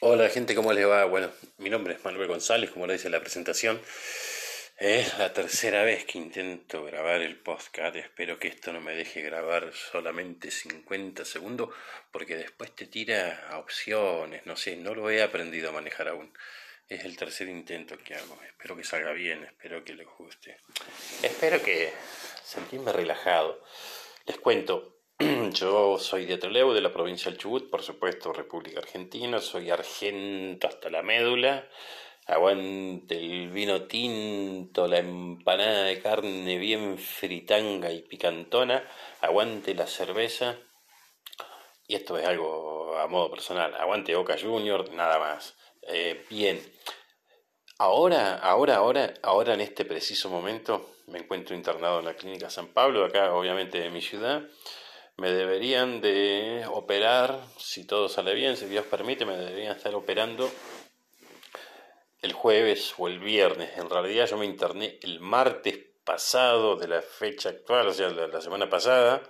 Hola gente, ¿cómo les va? Bueno, mi nombre es Manuel González, como lo dice la presentación. Es la tercera vez que intento grabar el podcast. Espero que esto no me deje grabar solamente 50 segundos, porque después te tira a opciones, no sé, no lo he aprendido a manejar aún. Es el tercer intento que hago. Espero que salga bien, espero que les guste. Espero que sentirme relajado. Les cuento, Yo soy de Trelew, de la provincia del Chubut, por supuesto, República Argentina. Soy argento hasta la médula. Aguante el vino tinto, la empanada de carne bien fritanga y picantona. Aguante la cerveza. Y esto es algo a modo personal. Aguante Boca Junior, nada más. Eh, bien. Ahora, ahora, ahora, ahora en este preciso momento me encuentro internado en la clínica San Pablo, acá obviamente de mi ciudad me deberían de operar, si todo sale bien, si Dios permite, me deberían estar operando el jueves o el viernes. En realidad yo me interné el martes pasado de la fecha actual, o sea, la, semana pasada.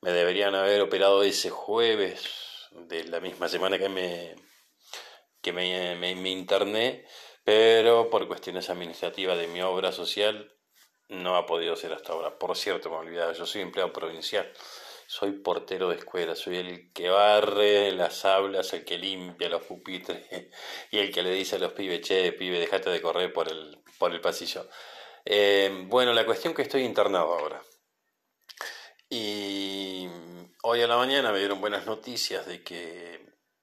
Me deberían haber operado ese jueves de la misma semana que me, que me, me, me interné, pero por cuestiones administrativas de mi obra social no ha podido ser hasta ahora. Por cierto, me olvidaba, yo soy empleado provincial soy portero de escuela, soy el que barre las aulas, el que limpia los pupitres y el que le dice a los pibes, che, pibe, dejate de correr por el, por el pasillo. Eh, bueno, la cuestión que estoy internado ahora. Y hoy a la mañana me dieron buenas noticias de que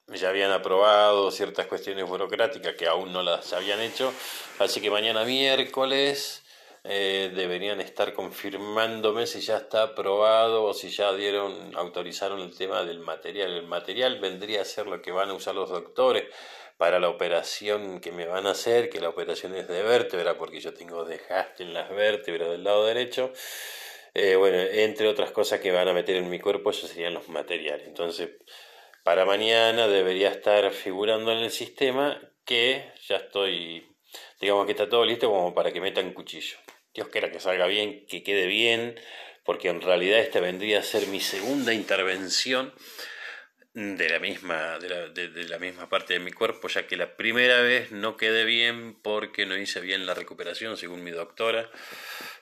ya habían aprobado ciertas cuestiones burocráticas que aún no las habían hecho. Así que mañana miércoles eh, deberían estar confirmándome si ya está aprobado o si ya dieron, autorizaron el tema del material. El material vendría a ser lo que van a usar los doctores para la operación que me van a hacer, que la operación es de vértebra, porque yo tengo desgaste en las vértebras del lado derecho. Eh, bueno, entre otras cosas que van a meter en mi cuerpo, esos serían los materiales. Entonces, para mañana debería estar figurando en el sistema que ya estoy digamos que está todo listo como para que metan cuchillo. Dios quiera que salga bien, que quede bien, porque en realidad esta vendría a ser mi segunda intervención de la misma, de la, de, la misma parte de mi cuerpo, ya que la primera vez no quedé bien porque no hice bien la recuperación, según mi doctora.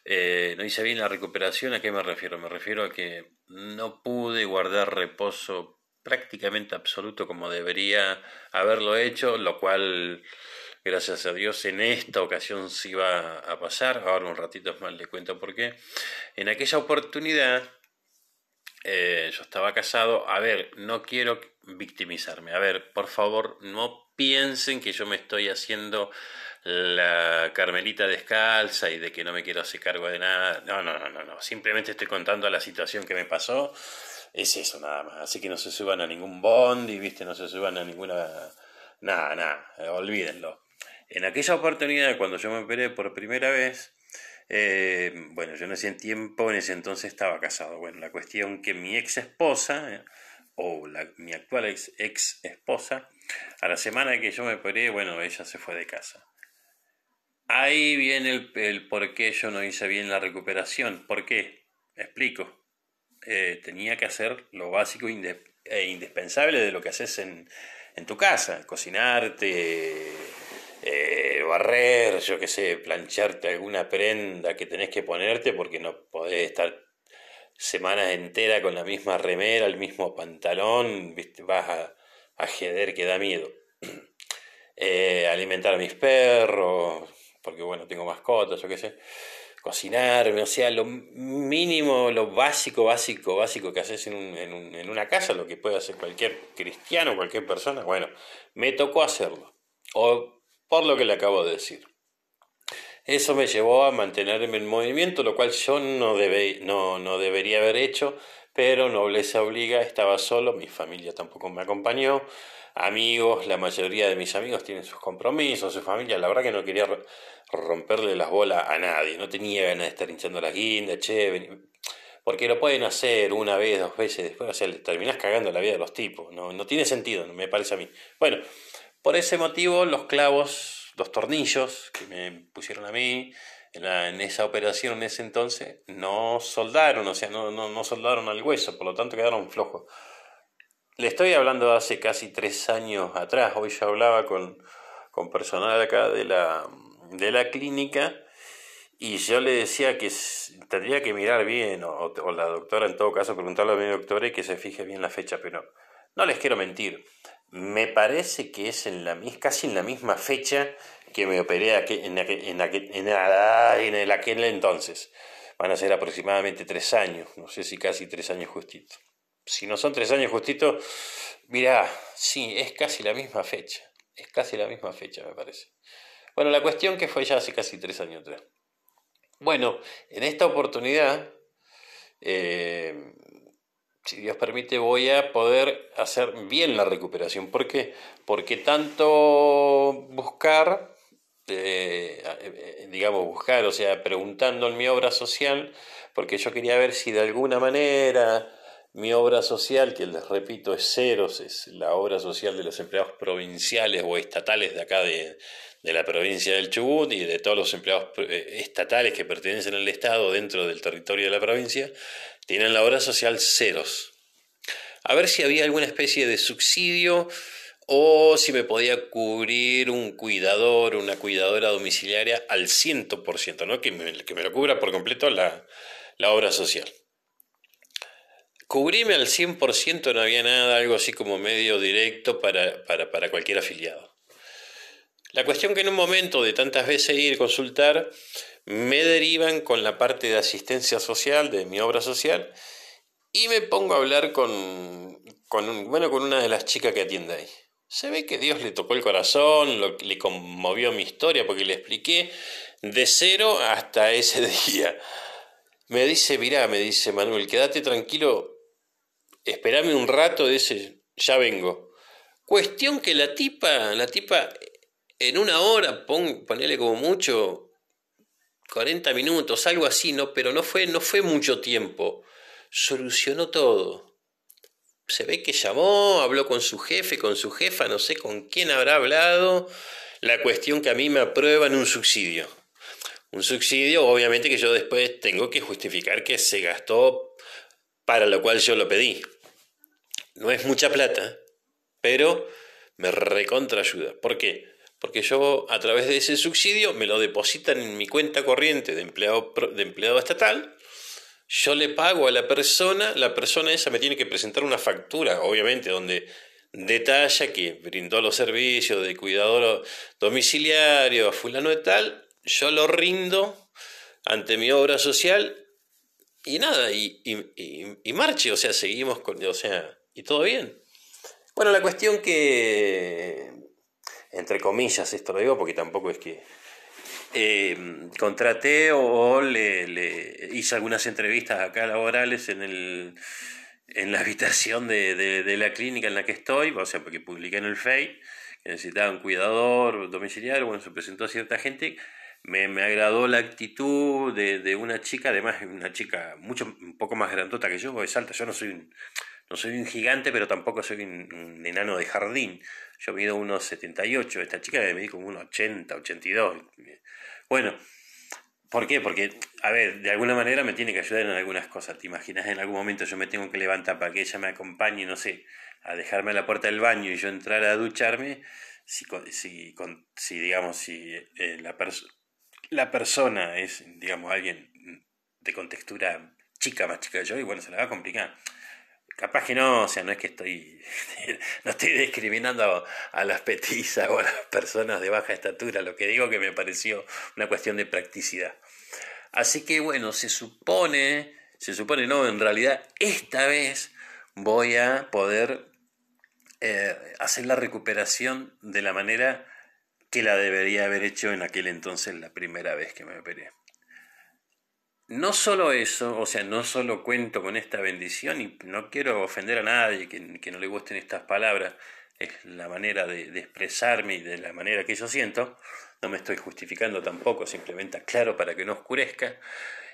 Eh, no hice bien la recuperación, ¿a qué me refiero? Me refiero a que no pude guardar reposo prácticamente absoluto como debería haberlo hecho, lo cual Gracias a Dios en esta ocasión sí va a pasar. Ahora un ratito más le cuento por qué. En aquella oportunidad eh, yo estaba casado. A ver, no quiero victimizarme. A ver, por favor, no piensen que yo me estoy haciendo la Carmelita descalza y de que no me quiero hacer cargo de nada. No, no, no, no, no. Simplemente estoy contando la situación que me pasó. Es eso nada más. Así que no se suban a ningún bond y, viste, no se suban a ninguna... Nada, nada, olvídenlo. En aquella oportunidad, cuando yo me operé por primera vez, eh, bueno, yo en ese tiempo, en ese entonces estaba casado. Bueno, la cuestión que mi ex esposa, o mi actual ex, ex esposa, a la semana que yo me operé, bueno, ella se fue de casa. Ahí viene el, el por qué yo no hice bien la recuperación. ¿Por qué? explico. Eh, tenía que hacer lo básico e indispensable de lo que haces en, en tu casa, cocinarte, eh, barrer, yo qué sé, plancharte alguna prenda que tenés que ponerte porque no podés estar semanas enteras con la misma remera, el mismo pantalón, ¿viste? vas a, a que da miedo. Eh, alimentar a mis perros, porque bueno, tengo mascotas, yo qué sé. Cocinarme, o sea, lo mínimo, lo básico, básico, básico que haces en, en, en una casa, lo que puede hacer cualquier cristiano, cualquier persona, bueno, me tocó hacerlo. O por lo que le acabo de decir. Eso me llevó a mantenerme en movimiento, lo cual yo no, no, no debería haber hecho, pero nobleza obliga, estaba solo, mi familia tampoco me acompañó, amigos, la mayoría de mis amigos tienen sus compromisos, su familia, la verdad que no quería romperle las bolas a nadie, no tenía ganas de estar hinchando las guindas, che, porque lo pueden hacer una vez, dos veces, después, o sea, terminás cagando la vida de los tipos, no, no tiene sentido, me parece a mí. Bueno, por ese motivo, los clavos, los tornillos que me pusieron a mí en, esa operación en ese entonces, no soldaron, o sea, no, no, no soldaron al hueso, por lo tanto quedaron flojos. le estoy hablando hace casi tres años atrás, hoy ya hablaba con, con personal acá de la, de la clínica y yo le decía que tendría que mirar bien, o, la doctora en todo caso preguntarle a mi doctora y que se fije bien la fecha, pero no les quiero mentir. Me parece que es en la, casi en la misma fecha que me operé en, aquel, en, en, en aquel entonces. Van a ser aproximadamente tres años, no sé si casi tres años justitos. Si no son tres años justitos, mira, sí, es casi la misma fecha. Es casi la misma fecha, me parece. Bueno, la cuestión que fue ya hace casi tres años atrás. Bueno, en esta oportunidad, eh, si Dios permite, voy a poder hacer bien la recuperación. ¿Por qué? Porque tanto buscar, eh, digamos, buscar, o sea, preguntando en mi obra social, porque yo quería ver si de alguna manera mi obra social, que les repito es ceros, es la obra social de los empleados provinciales o estatales de acá de, de la provincia del Chubut y de todos los empleados eh, estatales que pertenecen al Estado dentro del territorio de la provincia, tienen la obra social ceros. A ver si había alguna especie de subsidio o si me podía cubrir un cuidador, una cuidadora domiciliaria al 100%, ¿no? que, me, que me lo cubra por completo la, la obra social. Cubrime al 100% no había nada, algo así como medio directo para, para, para cualquier afiliado. La cuestión que en un momento de tantas veces ir a consultar, me derivan con la parte de asistencia social de mi obra social y me pongo a hablar con, con, bueno, con una de las chicas que atiende ahí. Se ve que Dios le tocó el corazón, le conmovió mi historia porque le expliqué de cero hasta ese día. Me dice, mirá, me dice Manuel, quédate tranquilo, espérame un rato, dice, ya vengo. Cuestión que la tipa, la tipa en una hora, pon, ponele como mucho 40 minutos, algo así, ¿no? Pero no fue, no fue mucho tiempo. Solucionó todo. Se ve que llamó, habló con su jefe, con su jefa, no sé con quién habrá hablado. La cuestión que a mí me aprueban un subsidio. Un subsidio, obviamente, que yo después tengo que justificar que se gastó para lo cual yo lo pedí. No es mucha plata, pero me recontra ayuda. ¿Por qué? Porque yo a través de ese subsidio me lo depositan en mi cuenta corriente de empleado, de empleado estatal, yo le pago a la persona, la persona esa me tiene que presentar una factura, obviamente, donde detalla que brindó los servicios de cuidador domiciliario a fulano de tal, yo lo rindo ante mi obra social y nada, y, y marche, o sea, seguimos con, o sea, y todo bien. Bueno, la cuestión que entre comillas, esto lo digo porque tampoco es que eh, contraté o, le, hice algunas entrevistas acá laborales en, el, en la habitación de, la clínica en la que estoy, o sea, porque publiqué en el FEI que necesitaba un cuidador domiciliario, bueno, se presentó a cierta gente. Me, me agradó la actitud de, una chica, además una chica mucho un poco más grandota que yo, es alta, yo no soy un, no soy un gigante, pero tampoco soy un, enano de jardín. Yo mido unos 78, esta chica me medí como unos 80, 82. Bueno, ¿por qué? Porque, a ver, de alguna manera me tiene que ayudar en algunas cosas. ¿Te imaginas en algún momento yo me tengo que levantar para que ella me acompañe, no sé, a dejarme a la puerta del baño y yo entrar a ducharme? Si, si, si digamos, si eh, la, la persona es, digamos, alguien de contextura chica, más chica que yo, y bueno, se la va a complicar. Capaz que no, o sea, no es que estoy, no estoy discriminando a, las petizas o a las personas de baja estatura, lo que digo que me pareció una cuestión de practicidad. Así que bueno, se supone, se supone no, en realidad esta vez voy a poder eh, hacer la recuperación de la manera que la debería haber hecho en aquel entonces la primera vez que me operé. No solo eso, o sea, no solo cuento con esta bendición y no quiero ofender a nadie que, no le gusten estas palabras, es la manera de, expresarme y de la manera que yo siento, no me estoy justificando tampoco, simplemente aclaro para que no oscurezca.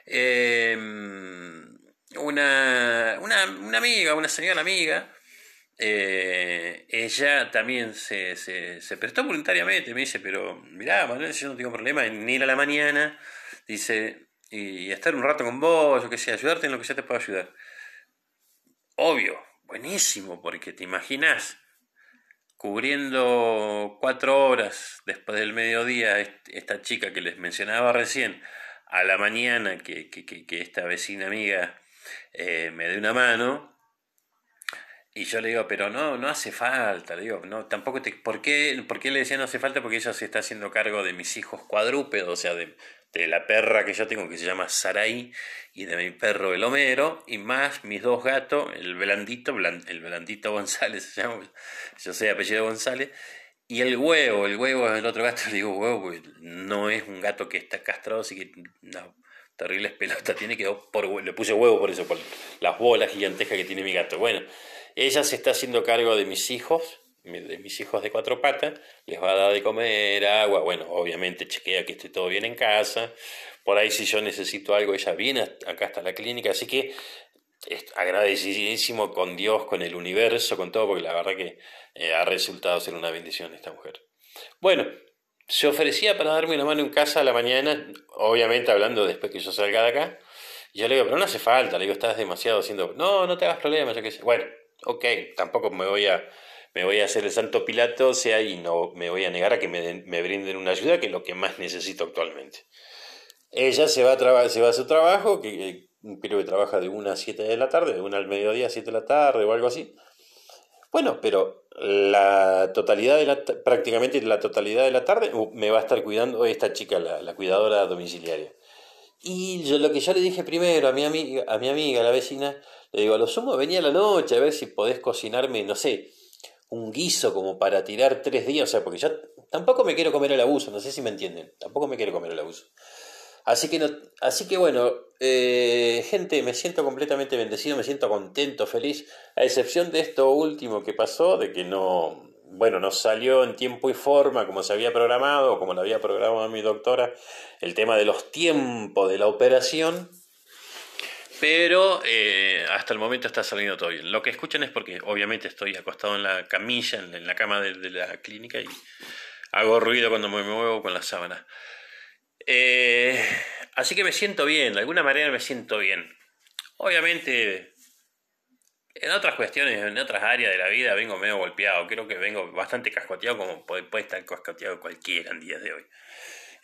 Em, una, una, amiga, una señora amiga, eh, ella también se, se, se, prestó voluntariamente, me dice, pero mirá, Manuel, yo no tengo problema en ir a la mañana, dice, y estar un rato con vos, yo que sé, ayudarte en lo que ya te puedo ayudar. Obvio, buenísimo, porque te imaginas cubriendo cuatro horas después del mediodía esta chica que les mencionaba recién, a la mañana que, esta vecina amiga eh, me dé una mano, y yo le digo, pero no, no hace falta, le digo, no, tampoco te, ¿por qué, ¿por qué le decía no hace falta? Porque ella se está haciendo cargo de mis hijos cuadrúpedos, o sea, de, de la perra que yo tengo que se llama Saraí y de mi perro el Homero y más mis dos gatos, el Blandito, el Blandito González se llama, yo sé apellido González, y el huevo, el huevo es el otro gato, le digo huevo, no es un gato que está castrado, así que no, terribles pelotas tiene que por le puse huevo por eso, por las bolas gigantescas que tiene mi gato. Bueno, ella se está haciendo cargo de mis hijos de mis hijos de cuatro patas, les va a dar de comer, agua, bueno, obviamente chequea que esté todo bien en casa, por ahí si yo necesito algo, ella viene acá hasta la clínica, así que agradecidísimo con Dios, con el universo, con todo, porque la verdad que eh, ha resultado ser una bendición esta mujer. Bueno, se ofrecía para darme una mano en casa a la mañana, obviamente hablando después que yo salga de acá, y yo le digo, pero no hace falta, le digo, estás demasiado haciendo, no, no te hagas problemas, yo qué sé. Bueno, ok, tampoco me voy a me voy a hacer el santo Pilato, sea, y no me voy a negar a que me, me brinden una ayuda, que es lo que más necesito actualmente. Ella se va a, se va a su trabajo, que creo que trabaja de 1 a 7 de la tarde, de 1 al mediodía a 7 de la tarde o algo así. Bueno, pero la totalidad de la, prácticamente la totalidad de la tarde uh, me va a estar cuidando esta chica, la, la cuidadora domiciliaria. Y yo lo que yo le dije primero a mi amiga, a mi amiga, la vecina, le digo, a lo sumo venía a la noche a ver si podés cocinarme, no sé, un guiso como para tirar tres días, o sea, porque yo tampoco me quiero comer el abuso, no sé si me entienden, tampoco me quiero comer el abuso. Así que, no, así que bueno, eh, gente, me siento completamente bendecido, me siento contento, feliz, a excepción de esto último que pasó, de que no, bueno, no salió en tiempo y forma como se había programado, como lo había programado mi doctora, el tema de los tiempos de la operación, pero eh, hasta el momento está saliendo todo bien. Lo que escuchan es porque obviamente estoy acostado en la camilla, en, la cama de, la clínica y hago ruido cuando me muevo con la sábana. Eh, así que me siento bien, de alguna manera me siento bien. Obviamente, en otras cuestiones, en otras áreas de la vida vengo medio golpeado. Creo que vengo bastante cascoteado como puede, puede estar cascoteado cualquiera en días de hoy.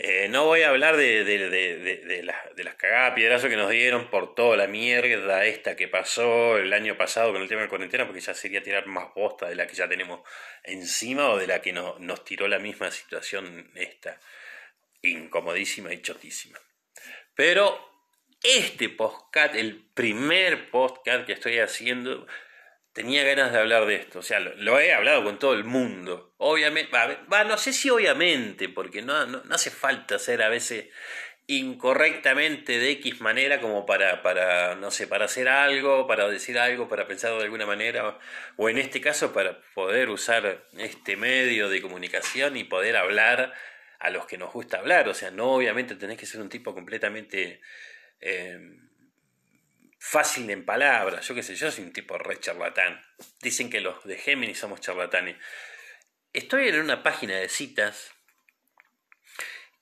Eh, no voy a hablar de, de, de, las cagadas piedrazos que nos dieron por toda la mierda esta que pasó el año pasado con el tema de cuarentena, porque ya sería tirar más bosta de la que ya tenemos encima o de la que nos tiró la misma situación esta, incomodísima y chotísima. Pero este podcast, el primer podcast que estoy haciendo, tenía ganas de hablar de esto. O sea, lo, he hablado con todo el mundo. Obviamente, va, no sé si obviamente, porque no, no, hace falta ser a veces incorrectamente de X manera como para, para, no sé, para hacer algo, para decir algo, para pensar de alguna manera, o en este caso para poder usar este medio de comunicación y poder hablar a los que nos gusta hablar. O sea, no obviamente tenés que ser un tipo completamente... Eh, fácil en palabras, yo qué sé, yo soy un tipo re charlatán. Dicen que los de Géminis somos charlatanes. Estoy en una página de citas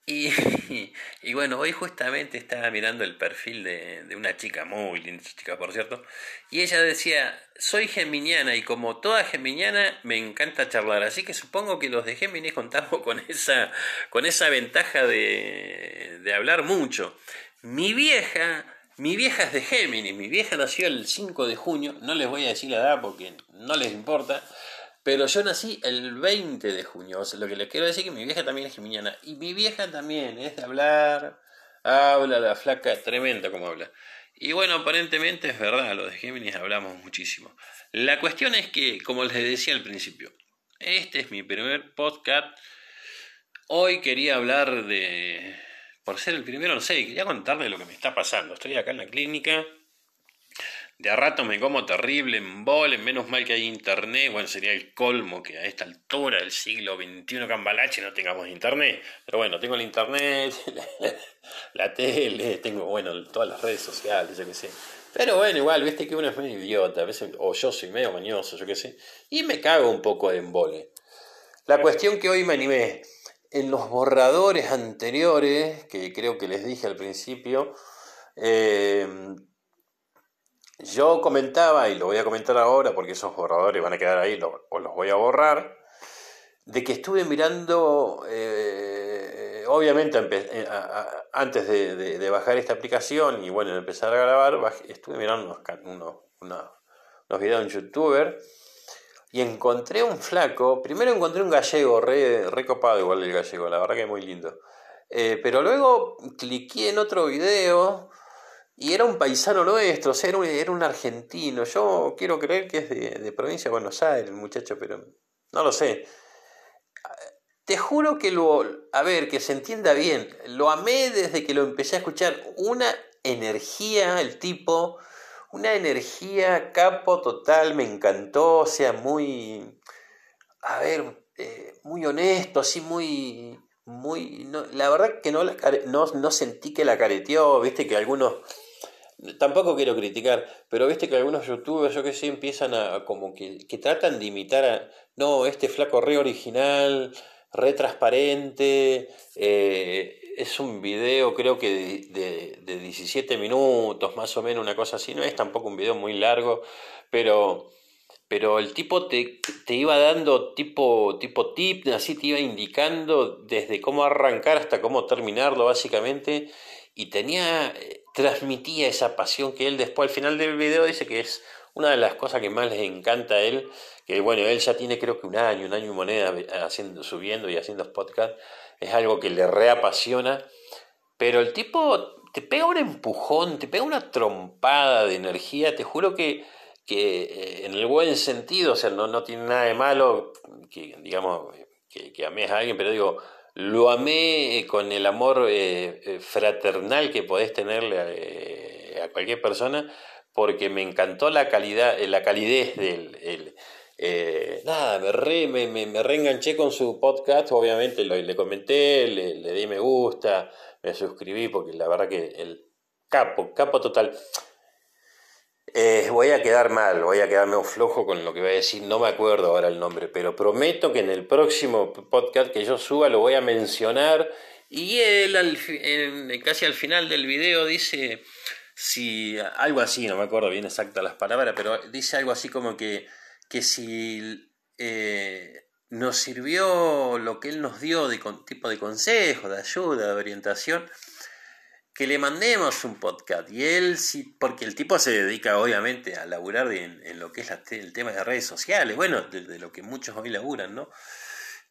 y, y, bueno, hoy justamente estaba mirando el perfil de, de, una chica, muy linda chica por cierto, y ella decía, soy geminiana y como toda geminiana me encanta charlar, así que supongo que los de Géminis contamos con esa, con esa ventaja de, de hablar mucho. Mi vieja mi vieja es de Géminis, mi vieja nació el 5 de junio, no les voy a decir la edad porque no les importa, pero yo nací el 20 de junio, o sea, lo que les quiero decir es que mi vieja también es geminiana, y mi vieja también es de hablar, habla la flaca, tremenda como habla. Y bueno, aparentemente es verdad, lo de Géminis hablamos muchísimo. La cuestión es que, como les decía al principio, este es mi primer podcast. Hoy quería hablar de, por ser el primero, no sé, quería contarle lo que me está pasando. Estoy acá en la clínica, de a rato me como terrible en bol, menos mal que hay internet, bueno, sería el colmo que a esta altura del siglo XXI Cambalache no tengamos internet, pero bueno, tengo el internet, la, tele, tengo, bueno, todas las redes sociales, yo qué sé. Pero bueno, igual, viste que uno es medio idiota, a veces, o yo soy medio mañoso, yo qué sé, y me cago un poco de embole. La cuestión que hoy me animé, en los borradores anteriores, que creo que les dije al principio, eh, yo comentaba, y lo voy a comentar ahora porque esos borradores van a quedar ahí, o los voy a borrar, de que estuve mirando, eh, obviamente eh, antes de, bajar esta aplicación y bueno, empezar a grabar, estuve mirando unos, unos, videos en youtuber y encontré un flaco, primero encontré un gallego, re, copado igual el gallego, la verdad que es muy lindo. Eh, pero luego cliqué en otro video y era un paisano nuestro, o sea, era un, argentino. Yo quiero creer que es de, de, provincia de Buenos Aires, muchacho, pero no lo sé. Te juro que lo, a ver, que se entienda bien, lo amé desde que lo empecé a escuchar. Una energía, el tipo, una energía capo total, me encantó, o sea, muy, a ver, eh, muy honesto, así muy, muy, no, la verdad que no, no, no sentí que la careteó, viste que algunos Tampoco quiero criticar, pero viste que algunos youtubers, yo que sé, empiezan a como que, que tratan de imitar a, no, este flaco re original, re transparente, eh, es un video creo que de, de, 17 minutos, más o menos, una cosa así, no es tampoco un video muy largo, pero, pero el tipo te, te iba dando tipo, tipo tip, así te iba indicando desde cómo arrancar hasta cómo terminarlo, básicamente, y tenía transmitía esa pasión que él después al final del video dice que es una de las cosas que más les encanta a él, que bueno, él ya tiene creo que un año, un año y moneda haciendo, subiendo y haciendo podcast, es algo que le reapasiona, pero el tipo te pega un empujón, te pega una trompada de energía, te juro que, que eh, en el buen sentido, o sea, no, no tiene nada de malo que digamos que, que ames a alguien, pero digo, lo amé con el amor eh, eh, fraternal que podés tenerle eh, a, cualquier persona, porque me encantó la calidad, la calidez del... nada, me, re, me, me, reenganché con su podcast, obviamente le comenté, le, le di me gusta, me suscribí, porque la verdad que el capo, capo total. Eh, voy a quedar mal, voy a quedarme flojo con lo que voy a decir, no me acuerdo ahora el nombre, pero prometo que en el próximo podcast que yo suba lo voy a mencionar y él casi al final del video dice si algo así, no me acuerdo bien exactas las palabras, pero dice algo así como que, que si eh, nos sirvió lo que él nos dio de tipo de consejo, de ayuda, de orientación, que le mandemos un podcast. Y él, sí, porque el tipo se dedica obviamente a laburar en, lo que es el tema de redes sociales, bueno, de, lo que muchos hoy laburan, ¿no?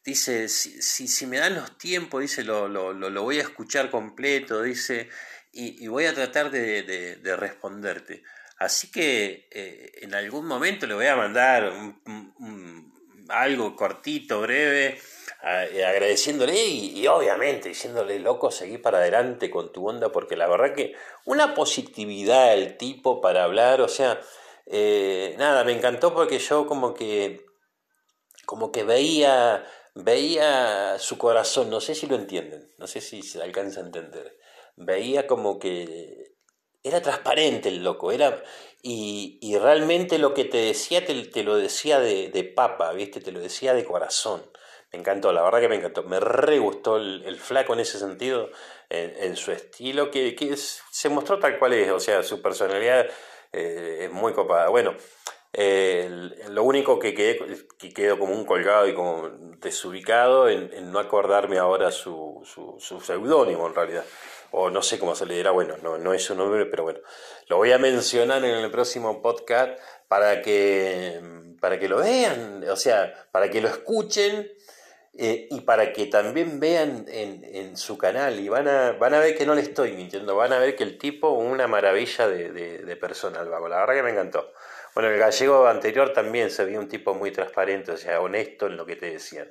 Dice, si, si, me dan los tiempos, dice, lo, lo, lo, voy a escuchar completo, dice, y, voy a tratar de, de, responderte. Así que eh, en algún momento le voy a mandar algo cortito, breve, eh, agradeciéndole y, obviamente diciéndole, loco, seguí para adelante con tu onda, porque la verdad que una positividad el tipo para hablar, o sea, eh, nada, me encantó porque yo como que, como que veía, veía su corazón, no sé si lo entienden, no sé si se alcanza a entender, veía como que era transparente el loco, era, y, y realmente lo que te decía te, lo decía de, de papa, ¿viste? Te lo decía de corazón. Me encantó, la verdad que me encantó. Me re gustó el, flaco en ese sentido, en, su estilo, que, que se mostró tal cual es, o sea, su personalidad eh, es muy copada. Bueno, lo único que, quedé, que quedó como un colgado y como desubicado en, no acordarme ahora su, su, seudónimo en realidad. O no sé cómo se le dirá, bueno, no, no es su nombre, pero bueno, lo voy a mencionar en el próximo podcast para que, para que lo vean, o sea, para que lo escuchen eh, y para que también vean en, su canal y van a, van a ver que no le estoy mintiendo, van a ver que el tipo, una maravilla de, de, persona, la verdad que me encantó. Bueno, el gallego anterior también se vio un tipo muy transparente, o sea, honesto en lo que te decían.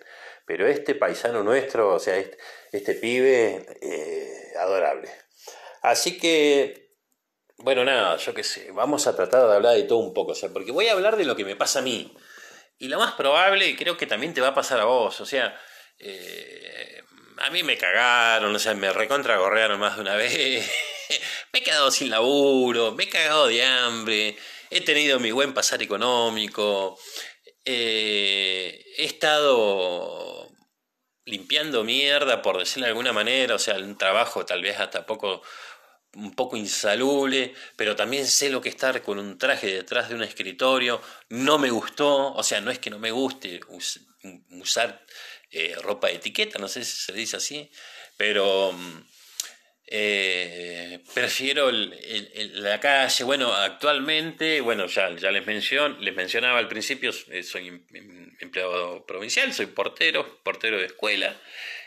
Pero este paisano nuestro, o sea, este, este pibe, eh, adorable. Así que, bueno, nada, yo qué sé, vamos a tratar de hablar de todo un poco, o sea, porque voy a hablar de lo que me pasa a mí. Y lo más probable, creo que también te va a pasar a vos. O sea, eh, a mí me cagaron, o sea, me recontragorrearon más de una vez. me he quedado sin laburo, me he cagado de hambre, he tenido mi buen pasar económico, eh, he estado limpiando mierda, por decirlo de alguna manera, o sea, un trabajo tal vez hasta poco un poco insalubre, pero también sé lo que estar con un traje detrás de un escritorio. No me gustó, o sea, no es que no me guste usar eh, ropa de etiqueta, no sé si se dice así, pero mm, eh, prefiero la calle. Bueno, actualmente, bueno, ya, les, les mencionaba al principio, eh, soy em, em, empleado provincial, soy portero, portero de escuela.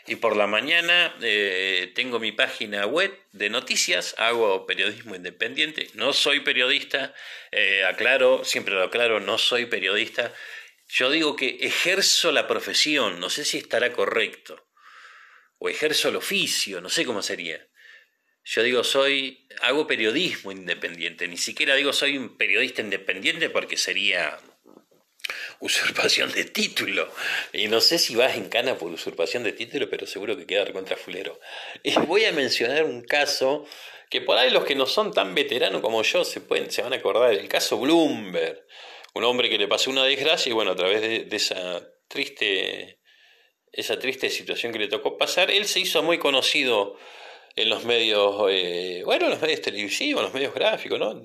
Y por la mañana eh, tengo mi página web de noticias, hago periodismo independiente, no soy periodista, aclaro, siempre lo aclaro, no soy periodista. Yo digo que ejerzo la profesión, no sé si estará correcto, o ejerzo el oficio, no sé cómo sería. Yo digo, soy, hago periodismo independiente, ni siquiera digo soy un periodista independiente porque sería usurpación de título. Y no sé si vas en cana por usurpación de título, pero seguro que queda contra fulero. Y voy a mencionar un caso que por ahí los que no son tan veteranos como yo se, pueden, se van a acordar, el caso Bloomberg. Un hombre que le pasó una desgracia y bueno, a través de, esa triste esa triste situación que le tocó pasar, él se hizo muy conocido en los medios, eh, bueno, en los medios televisivos, en los medios gráficos, ¿no?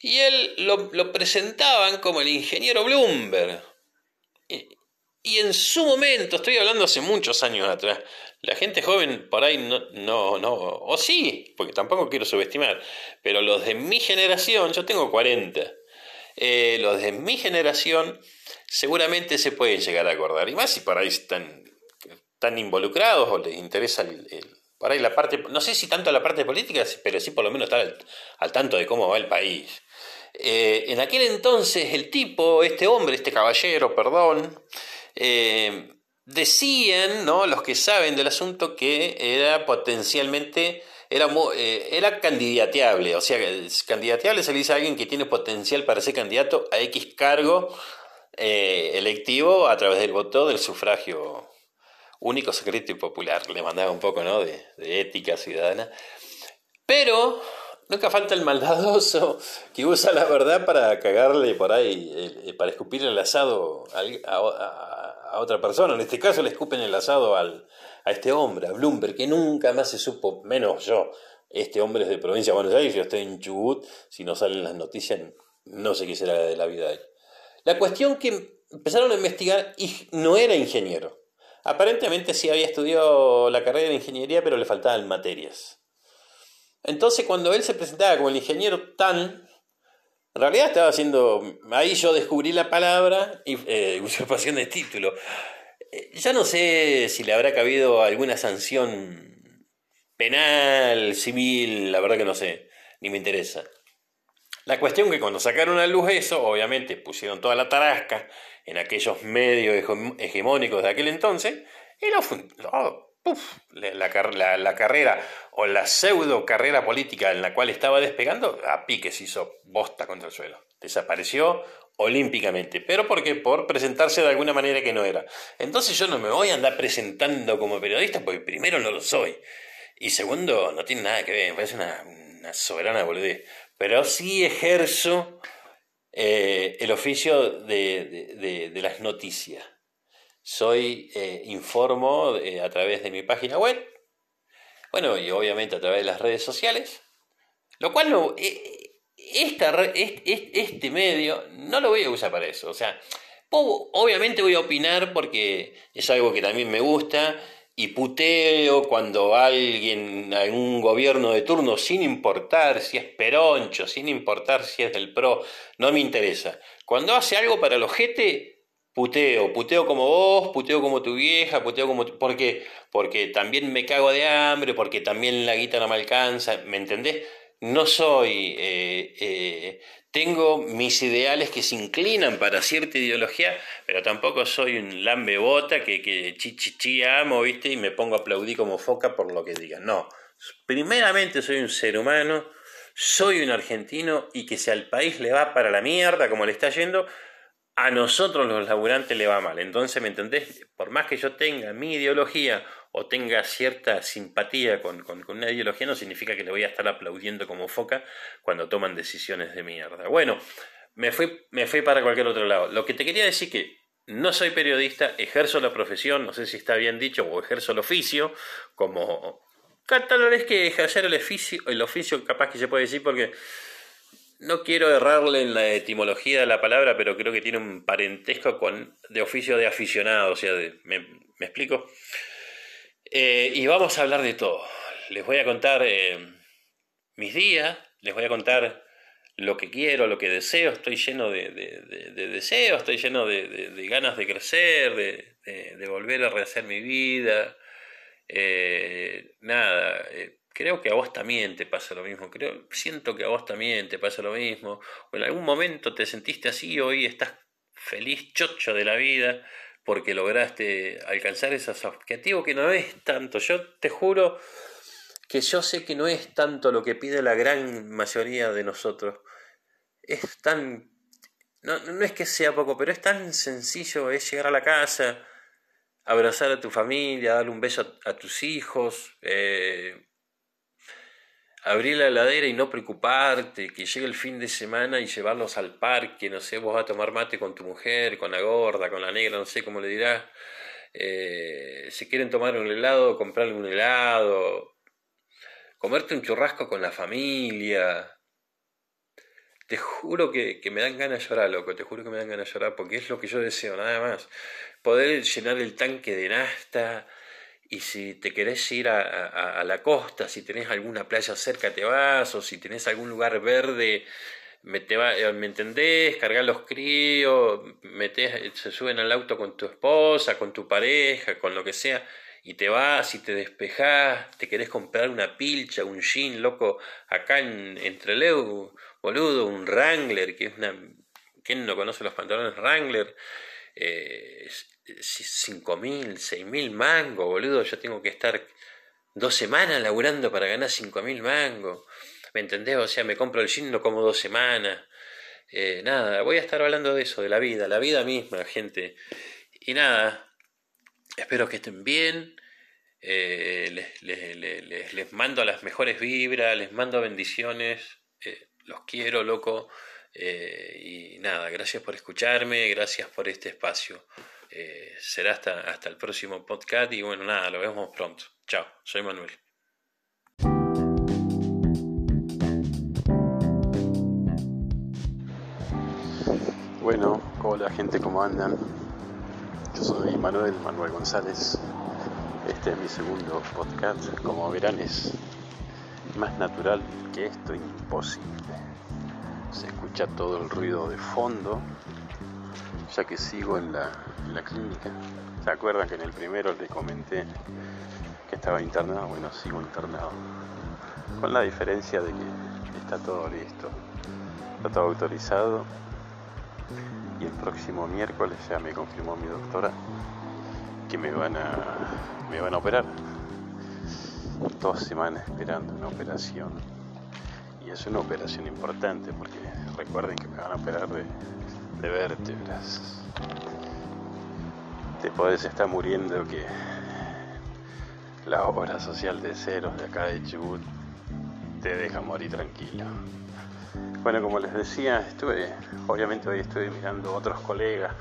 Y él lo, presentaban como el ingeniero Bloomberg. Y, en su momento, estoy hablando hace muchos años atrás, la gente joven por ahí no, no, no, o sí, porque tampoco quiero subestimar, pero los de mi generación, yo tengo 40, eh, los de mi generación seguramente se pueden llegar a acordar, y más si por ahí están, están involucrados o les interesa el, la parte, no sé si tanto la parte política, pero sí por lo menos estar al tanto de cómo va el país. Eh, en aquel entonces el tipo, este hombre, este caballero, perdón, eh, decían, ¿no? los que saben del asunto, que era potencialmente, era, eh, era candidateable, o sea, candidateable se le dice a alguien que tiene potencial para ser candidato a X cargo electivo a través del voto del sufragio único, secreto y popular. Le mandaba un poco ¿no? de, ética ciudadana. Pero nunca falta el maldadoso que usa la verdad para cagarle por ahí, eh, para escupir el asado a, otra persona. En este caso le escupen el asado al, a este hombre, a Bloomberg, que nunca más se supo, menos yo. Este hombre es de provincia de Buenos Aires, yo estoy en Chubut, si no salen las noticias, no sé qué será de la vida de él. La cuestión que empezaron a investigar no era ingeniero. Aparentemente sí había estudiado la carrera de ingeniería, pero le faltaban materias. Entonces cuando él se presentaba como el ingeniero Tan, en realidad estaba haciendo, ahí yo descubrí la palabra, eh, usurpación de título. Eh, ya no sé si le habrá cabido alguna sanción penal, civil, la verdad que no sé, ni me interesa. La cuestión que cuando sacaron a luz eso, obviamente pusieron toda la tarasca en aquellos medios hegemónicos de aquel entonces, y la, la, carrera o la pseudo carrera política en la cual estaba despegando, a pique se hizo bosta contra el suelo. Desapareció olímpicamente. ¿Pero por qué? Por presentarse de alguna manera que no era. Entonces yo no me voy a andar presentando como periodista porque primero no lo soy. Y segundo, no tiene nada que ver, me parece una, soberana boludez. Pero sí ejerzo eh, el oficio de las noticias. Soy, eh, informo eh, a través de mi página web, bueno, y obviamente a través de las redes sociales, lo cual no, eh, esta, este medio no lo voy a usar para eso, o sea, obviamente voy a opinar porque es algo que también me gusta y puteo cuando alguien, algún gobierno de turno, sin importar si es peroncho, sin importar si es del PRO, no me interesa. Cuando hace algo para el ojete, puteo, puteo como vos, puteo como tu vieja, puteo como... ¿Por qué? Porque también me cago de hambre, porque también la guita no me alcanza, ¿me entendés? No soy... Eh, eh, tengo mis ideales que se inclinan para cierta ideología, pero tampoco soy un lambebota que, que chi, amo, ¿viste? Y me pongo a aplaudir como foca por lo que digan. No, primeramente soy un ser humano, soy un argentino y que si al país le va para la mierda como le está yendo, a nosotros los laburantes le va mal. Entonces, ¿me entendés? Por más que yo tenga mi ideología o tenga cierta simpatía con, una ideología, no significa que le voy a estar aplaudiendo como foca cuando toman decisiones de mierda. Bueno, me fui, me fui para cualquier otro lado. Lo que te quería decir que no soy periodista, ejerzo la profesión, no sé si está bien dicho, o ejerzo el oficio como que ejercer el oficio, el oficio capaz que se puede decir porque no quiero errarle en la etimología de la palabra, pero creo que tiene un parentesco con de oficio de aficionado, o sea, me, explico. Eh, y vamos a hablar de todo. Les voy a contar eh, mis días, les voy a contar lo que quiero, lo que deseo, estoy lleno de, deseos, estoy lleno de, ganas de crecer, de, volver a rehacer mi vida. Eh, nada, eh, creo que a vos también te pasa lo mismo, creo, siento que a vos también te pasa lo mismo, o en algún momento te sentiste así, hoy estás feliz, chocho de la vida, porque lograste alcanzar esos objetivos que no es tanto, yo te juro que yo sé que no es tanto lo que pide la gran mayoría de nosotros. Es tan... No, no es que sea poco, pero es tan sencillo, es llegar a la casa, abrazar a tu familia, darle un beso a, tus hijos, eh, abrir la heladera y no preocuparte, que llegue el fin de semana y llevarlos al parque, no sé, vos vas a tomar mate con tu mujer, con la gorda, con la negra, no sé cómo le dirás. Eh, si quieren tomar un helado, comprarle un helado, comerte un churrasco con la familia. Te juro que, me dan ganas de llorar, loco, te juro que me dan ganas de llorar porque es lo que yo deseo, nada más. Poder llenar el tanque de nasta y si te querés ir a, a, la costa, si tenés alguna playa cerca, te vas, o si tenés algún lugar verde, me, te va, eh, ¿me entendés? Cargar los críos, metés, eh, se suben al auto con tu esposa, con tu pareja, con lo que sea, y te vas y te despejás, te querés comprar una pilcha, un jean, loco, acá en Entreleu, boludo, un Wrangler, que es una... ¿Quién no conoce los pantalones Wrangler? Eh, 5.000, 6.000 mangos, boludo. Yo tengo que estar dos semanas laburando para ganar 5.000 mangos. ¿Me entendés? O sea, me compro el jean, lo como dos semanas. Eh, nada, voy a estar hablando de eso, de la vida, la vida misma, gente. Y nada, espero que estén bien. Eh, les, les, les, mando las mejores vibras, les mando bendiciones. Eh, los quiero, loco. y nada, gracias por escucharme, gracias por este espacio será hasta, hasta el próximo podcast y bueno, nada, lo vemos pronto. Chao, soy Manuel. Bueno, hola gente, ¿cómo andan? Yo soy Manuel, Manuel González. Este es mi segundo podcast. Como verán es más natural que esto imposible. Se escucha todo el ruido de fondo, ya que sigo en la, clínica. ¿Se acuerdan que en el primero les comenté que estaba internado? Bueno, sigo internado. Con la diferencia de que está todo listo, está todo autorizado y el próximo miércoles ya me confirmó mi doctora que me van a, me van a operar. Dos semanas esperando una operación. Y es una operación importante porque recuerden que me van a operar de, de vértebras. Te podés estar muriendo que la obra social de ceros de acá de Chubut te deja morir tranquilo. Bueno, como les decía, estuve, obviamente hoy estoy mirando otros colegas,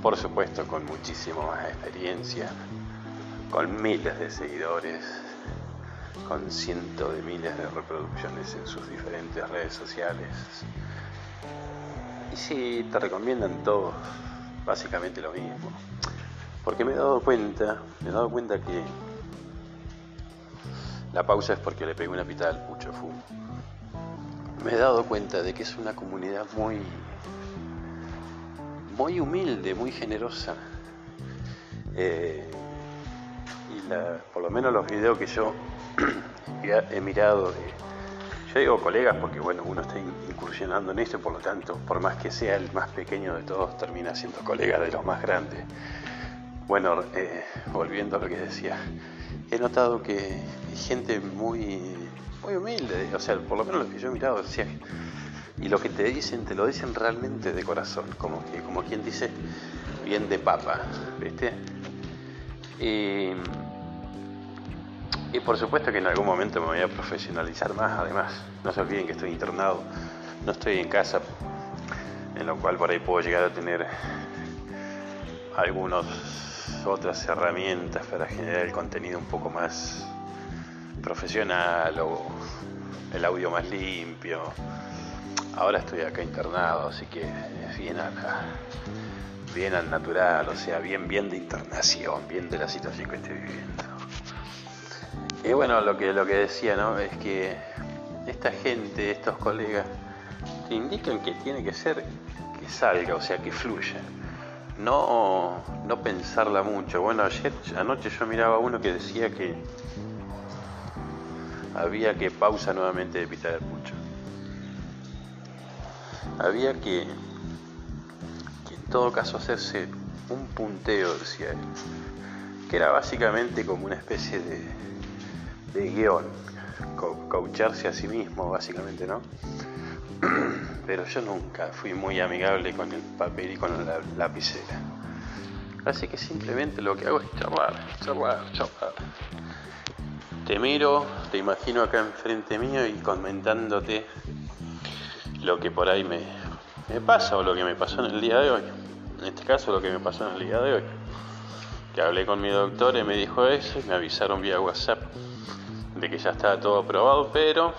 por supuesto con muchísimo más experiencia, con miles de seguidores, con cientos de miles de reproducciones en sus diferentes redes sociales. Y sí, te recomiendan todos básicamente lo mismo. Porque me he dado cuenta, me he dado cuenta que la pausa es porque le pegué una pita al pucho fumo me he dado cuenta de que es una comunidad muy, muy humilde, muy generosa. Eh, y por lo menos los videos que yo he mirado de, yo digo colegas porque bueno, uno está incursionando en esto, por lo tanto, por más que sea el más pequeño de todos, termina siendo colega de los más grandes. Bueno, eh, volviendo a lo que decía, he notado que gente muy muy humilde, o sea, por lo menos lo que yo he mirado, decía, y lo que te dicen, te lo dicen realmente de corazón, como, que, como quien dice, bien de papa, ¿viste? Y, y por supuesto que en algún momento me voy a profesionalizar más, además, no se olviden que estoy internado, no estoy en casa, en lo cual por ahí puedo llegar a tener algunas otras herramientas para generar el contenido un poco más profesional o el audio más limpio. Ahora estoy acá internado, así que es bien acá, bien al natural, o sea, bien, bien de internación, bien de la situación que estoy viviendo. Y bueno, lo que, lo que decía, ¿no? Es que esta gente, estos colegas, te indican que tiene que ser que salga, o sea, que fluya. No, no pensarla mucho. Bueno, ayer, anoche yo miraba uno que decía que había que pausa nuevamente de pitar el pucho. Había que, que en todo caso hacerse un punteo, decía él, que era básicamente como una especie de, de guion, caucharse a sí mismo, básicamente, ¿no? Pero yo nunca fui muy amigable con el papel y con la lapicera. Así que simplemente lo que hago es charlar, charlar, charlar. Te miro, te imagino acá enfrente mío y comentándote lo que por ahí me, me pasa o lo que me pasó en el día de hoy. En este caso lo que me pasó en el día de hoy. Que hablé con mi doctor y me dijo eso y me avisaron vía WhatsApp que ya estaba todo aprobado, pero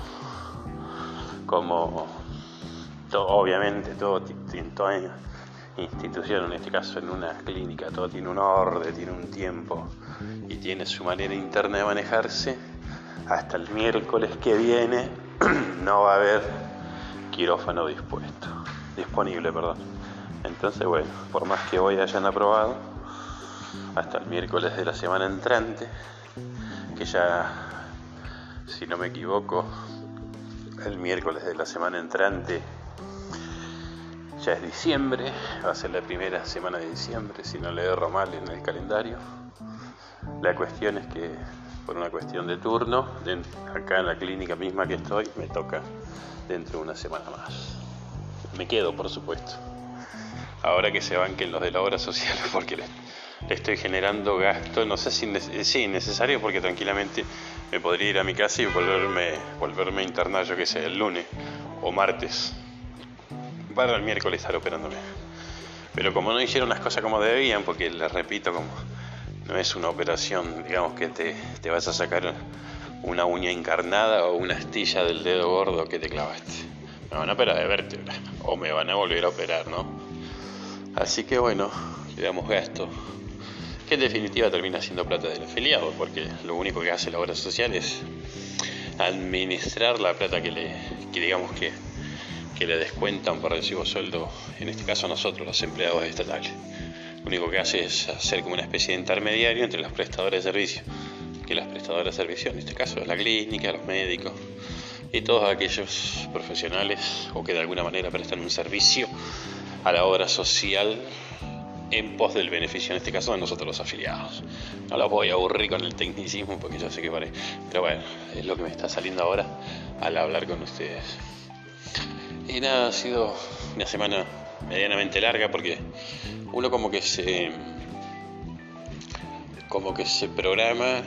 como obviamente todo, toda institución, en este caso en una clínica, todo tiene un orden, tiene un tiempo y tiene su manera interna de manejarse, hasta el miércoles que viene no va a haber quirófano dispuesto, disponible, perdón. Entonces, bueno, por más que hoy hayan aprobado, hasta el miércoles de la semana entrante, que ya si no me equivoco, el miércoles de la semana entrante ya es diciembre, va a ser la primera semana de diciembre, si no le erro mal en el calendario. La cuestión es que por una cuestión de turno, acá en la clínica misma que estoy, me toca dentro de una semana más. Me quedo, por supuesto. Ahora que se banquen los de la obra social, porque le, estoy generando gasto, no sé si sí, necesario, porque tranquilamente me podría ir a mi casa y volverme, volverme a internar, yo que sé, el lunes o martes, para el miércoles estar operándome. Pero como no hicieron las cosas como debían, porque les repito, como no es una operación, digamos que te, te vas a sacar una uña encarnada o una astilla del dedo gordo que te clavaste. Me van a operar de vértebra o me van a volver a operar, ¿no? Así que bueno, le damos gasto que en definitiva termina siendo plata del afiliado, porque lo único que hace la obra social es administrar la plata que le, que digamos que, que le descuentan por recibo sueldo, en este caso nosotros, los empleados estatales. Lo único que hace es hacer como una especie de intermediario entre los prestadores de servicios, que las prestadoras de servicios, en este caso la clínica, los médicos y todos aquellos profesionales o que de alguna manera prestan un servicio a la obra social en pos del beneficio, en este caso de nosotros los afiliados. No los voy a aburrir con el tecnicismo porque yo sé que vale, pero bueno, es lo que me está saliendo ahora al hablar con ustedes. Y nada, ha sido una semana medianamente larga porque uno como que se como que se programa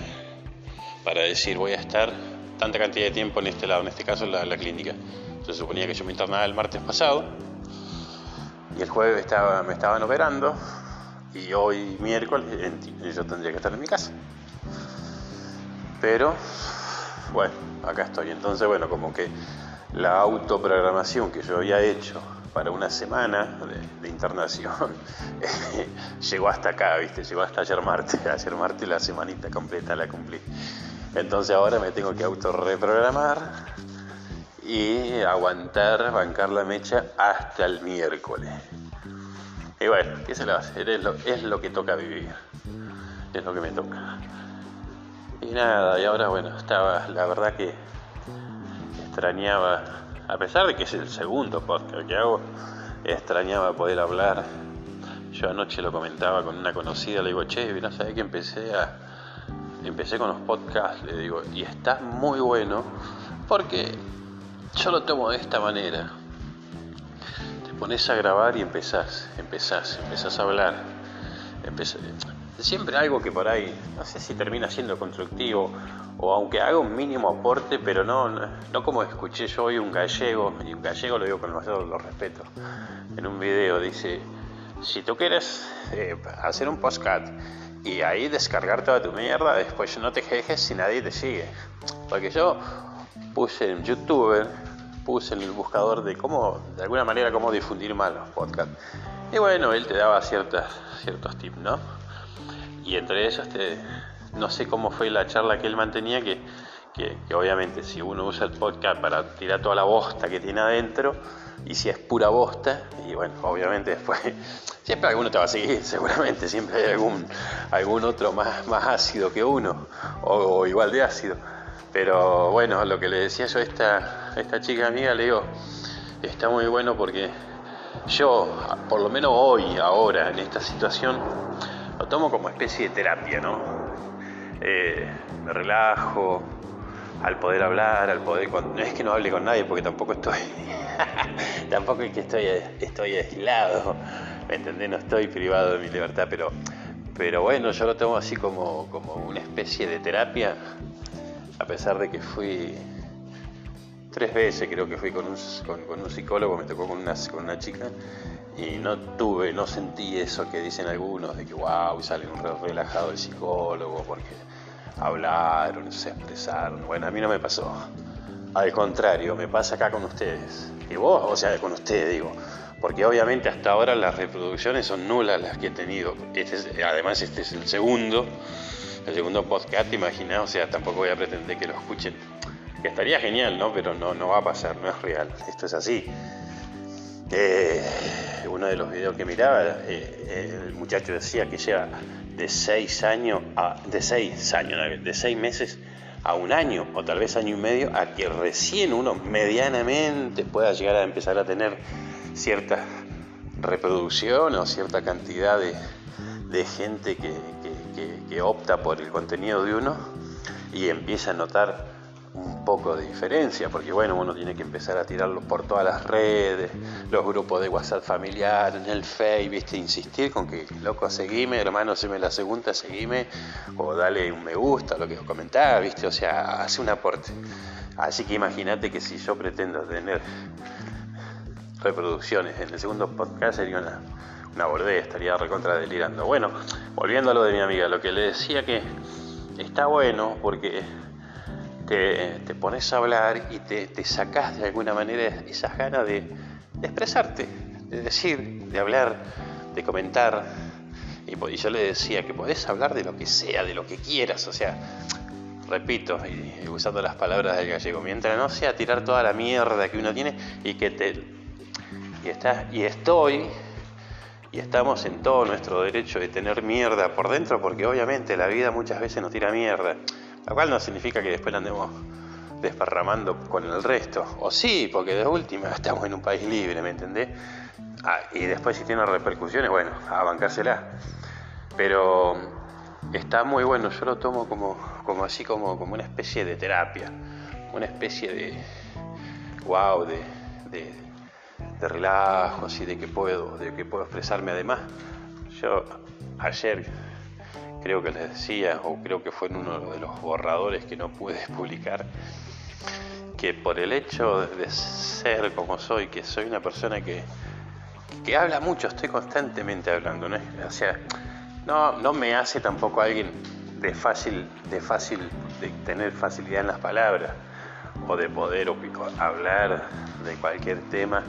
para decir voy a estar tanta cantidad de tiempo en este lado, en este caso la, la clínica. Se suponía que yo me internaba el martes pasado y el jueves me estaban operando y hoy miércoles yo tendría que estar en mi casa. Pero bueno, acá estoy. Entonces, bueno, como que la autoprogramación que yo había hecho para una semana de, internación llegó hasta acá, ¿viste? Llegó hasta ayer martes. Ayer martes la semanita completa la cumplí. Entonces ahora me tengo que autorreprogramar y aguantar, bancar la mecha hasta el miércoles. Y bueno, ¿qué se le va a hacer? Es lo, es lo que toca vivir. Es lo que me toca. Y nada, y ahora bueno, estaba, la verdad que extrañaba, a pesar de que es el segundo podcast que hago, extrañaba poder hablar. Yo anoche lo comentaba con una conocida, le digo, che, no sabes que empecé a. Empecé con los podcasts, le digo, y está muy bueno porque yo lo tomo de esta manera. Te pones a grabar y empezás, empezás, empezás a hablar. siempre algo que por ahí, no sé si termina siendo constructivo o aunque haga un mínimo aporte, pero no, no, como escuché yo hoy un gallego, y un gallego lo digo con mayor los respeto, en un video dice, si tú quieres eh, hacer un podcast y ahí descargar toda tu mierda, después no te quejes si nadie te sigue. Porque yo puse en YouTube, puse en el buscador de cómo, de alguna manera, cómo difundir mal los podcasts. Y bueno, él te daba ciertas, ciertos tips, ¿no? Y entre ellos, te, no sé cómo fue la charla que él mantenía, que, que, obviamente si uno usa el podcast para tirar toda la bosta que tiene adentro, y si es pura bosta, y bueno, obviamente después siempre alguno te va a seguir, seguramente, siempre hay algún, algún otro más, más ácido que uno, o, igual de ácido. Pero bueno, lo que le decía yo a esta, esta chica amiga, le digo, está muy bueno porque yo, por lo menos hoy, ahora, en esta situación, lo tomo como especie de terapia, ¿no? Eh, me relajo, al poder hablar, al poder... No es que no hable con nadie porque tampoco estoy... tampoco es que estoy, estoy aislado, ¿me entendés? No estoy privado de mi libertad, pero, pero bueno, yo lo tomo así como, como una especie de terapia, a pesar de que fui tres veces, creo que fui con un, con, un psicólogo, me tocó con una, con una chica, y no tuve, no sentí eso que dicen algunos, de que wow, sale un relajado el psicólogo, porque hablaron, se expresaron. Bueno, a mí no me pasó. Al contrario, me pasa acá con ustedes. Y vos, o sea, con ustedes digo. Porque obviamente hasta ahora las reproducciones son nulas las que he tenido. Este además, este es el segundo, el segundo podcast, imagina, o sea, tampoco voy a pretender que lo escuchen. Que estaría genial, ¿no? Pero no, no va a pasar, no es real. Esto es así. Eh, uno de los videos que miraba, eh, el muchacho decía que lleva de seis años a, de seis años, de seis meses a un año o tal vez año y medio a que recién uno medianamente pueda llegar a empezar a tener cierta reproducción o cierta cantidad de, gente que, que opta por el contenido de uno y empieza a notar un poco de diferencia, porque bueno, uno tiene que empezar a tirarlo por todas las redes, los grupos de WhatsApp familiar, en el Face, viste, insistir con que, loco, seguime, hermano, se me la segunda, seguime, o dale un me gusta, lo que comentaba, viste, o sea, hace un aporte. Así que imagínate que si yo pretendo tener reproducciones en el segundo podcast sería una, una bordea, estaría recontra delirando. Bueno, volviendo a lo de mi amiga, lo que le decía que está bueno porque te, pones a hablar y te, te sacás de alguna manera esas ganas de, expresarte, de decir, de hablar, de comentar. Y, yo le decía que podés hablar de lo que sea, de lo que quieras, o sea, repito, usando las palabras del gallego, mientras no sea tirar toda la mierda que uno tiene y que te... Y, está, y estoy y estamos en todo nuestro derecho de tener mierda por dentro, porque obviamente la vida muchas veces nos tira mierda. Lo cual no significa que después la andemos desparramando con el resto. O sí, porque de última estamos en un país libre, ¿me entendés? Ah, y después si tiene repercusiones, bueno, a bancársela. Pero está muy bueno, yo lo tomo como, como así, como, como una especie de terapia, una especie de wow, de, de relajo, así de que puedo, de que puedo expresarme además. Yo ayer creo que les decía, o creo que fue en uno de los borradores que no pude publicar, que por el hecho de ser como soy, que soy una persona que, que habla mucho, estoy constantemente hablando, ¿no? O sea, no, no me hace tampoco alguien de fácil, de fácil, de tener facilidad en las palabras, o de poder hablar de cualquier tema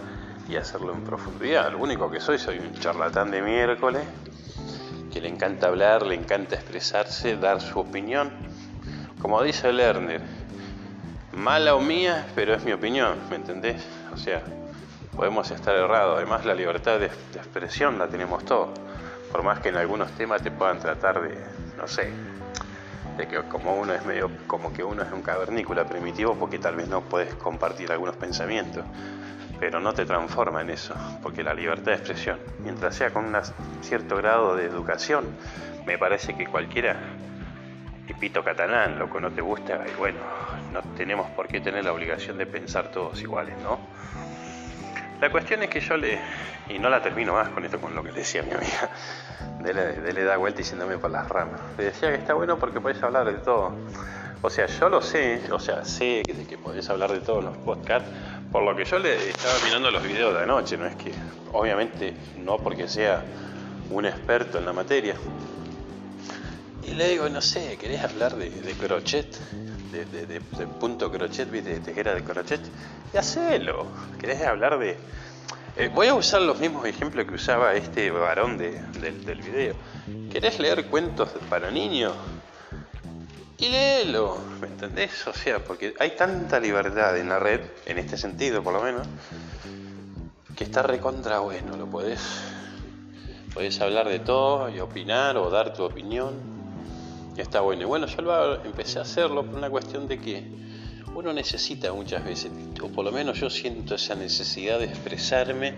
y hacerlo en profundidad. Lo único que soy, soy un charlatán de miércoles le encanta hablar, le encanta expresarse, dar su opinión. Como dice Lerner, mala o mía, pero es mi opinión, ¿me entendés? O sea, podemos estar errados. Además, la libertad de, expresión la tenemos todos. Por más que en algunos temas te puedan tratar de, no sé, de que como uno es medio, como que uno es un cavernícola primitivo porque tal vez no puedes compartir algunos pensamientos pero no te transforma en eso, porque la libertad de expresión, mientras sea con un cierto grado de educación, me parece que cualquiera, y pito catalán, lo que no te gusta, y bueno, no tenemos por qué tener la obligación de pensar todos iguales, ¿no? La cuestión es que yo le, y no la termino más con esto, con lo que decía mi amiga, de le, da vuelta diciéndome por las ramas. Le decía que está bueno porque podés hablar de todo. O sea, yo lo sé, o sea, sé que, que podés hablar de todos los podcasts, por lo que yo le estaba mirando los videos de anoche, no es que, obviamente, no porque sea un experto en la materia, Y le digo, no sé, ¿querés hablar de, crochet? De, de, punto crochet. De tejera de crochet. Y hacelo. ¿Querés hablar de...? Eh, voy a usar los mismos ejemplos que usaba este varón del, del video. ¿Querés leer cuentos para niños? Y léelo, ¿me entendés? O sea, porque hay tanta libertad en la red, en este sentido por lo menos, que está recontra bueno, lo podés, podés hablar de todo y opinar o dar tu opinión, está bueno. Y bueno, yo lo empecé a hacerlo por una cuestión de que uno necesita muchas veces, o por lo menos yo siento esa necesidad de expresarme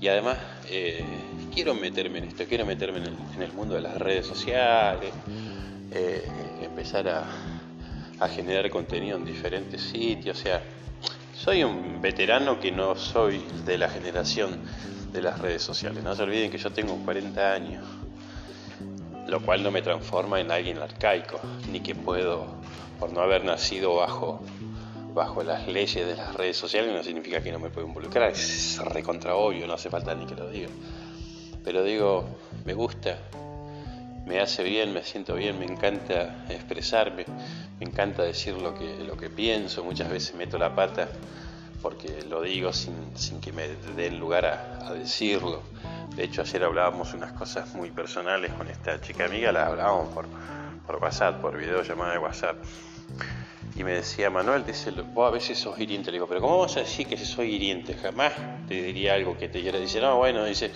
y además eh, quiero meterme en esto, quiero meterme en el, en el mundo de las redes sociales eh, empezar a, generar contenido en diferentes sitios. O sea, soy un veterano que no soy de la generación de las redes sociales. No se olviden que yo tengo 40 años, lo cual no me transforma en alguien arcaico, ni que puedo, por no haber nacido bajo, bajo las leyes de las redes sociales, no significa que no me puedo involucrar. Es recontra obvio, no hace falta ni que lo diga. Pero digo, me gusta me hace bien, me siento bien, me encanta expresarme, me encanta decir lo que, lo que pienso, muchas veces meto la pata porque lo digo sin, que me den lugar a, decirlo. De hecho, ayer hablábamos unas cosas muy personales con esta chica amiga, las hablábamos por, por WhatsApp, por videollamada de WhatsApp. Y me decía, Manuel, dice, vos a veces sos hiriente. Le digo, pero ¿cómo vas a decir que soy hiriente? Jamás te diría algo que te quiera. Dice, no, bueno, dice,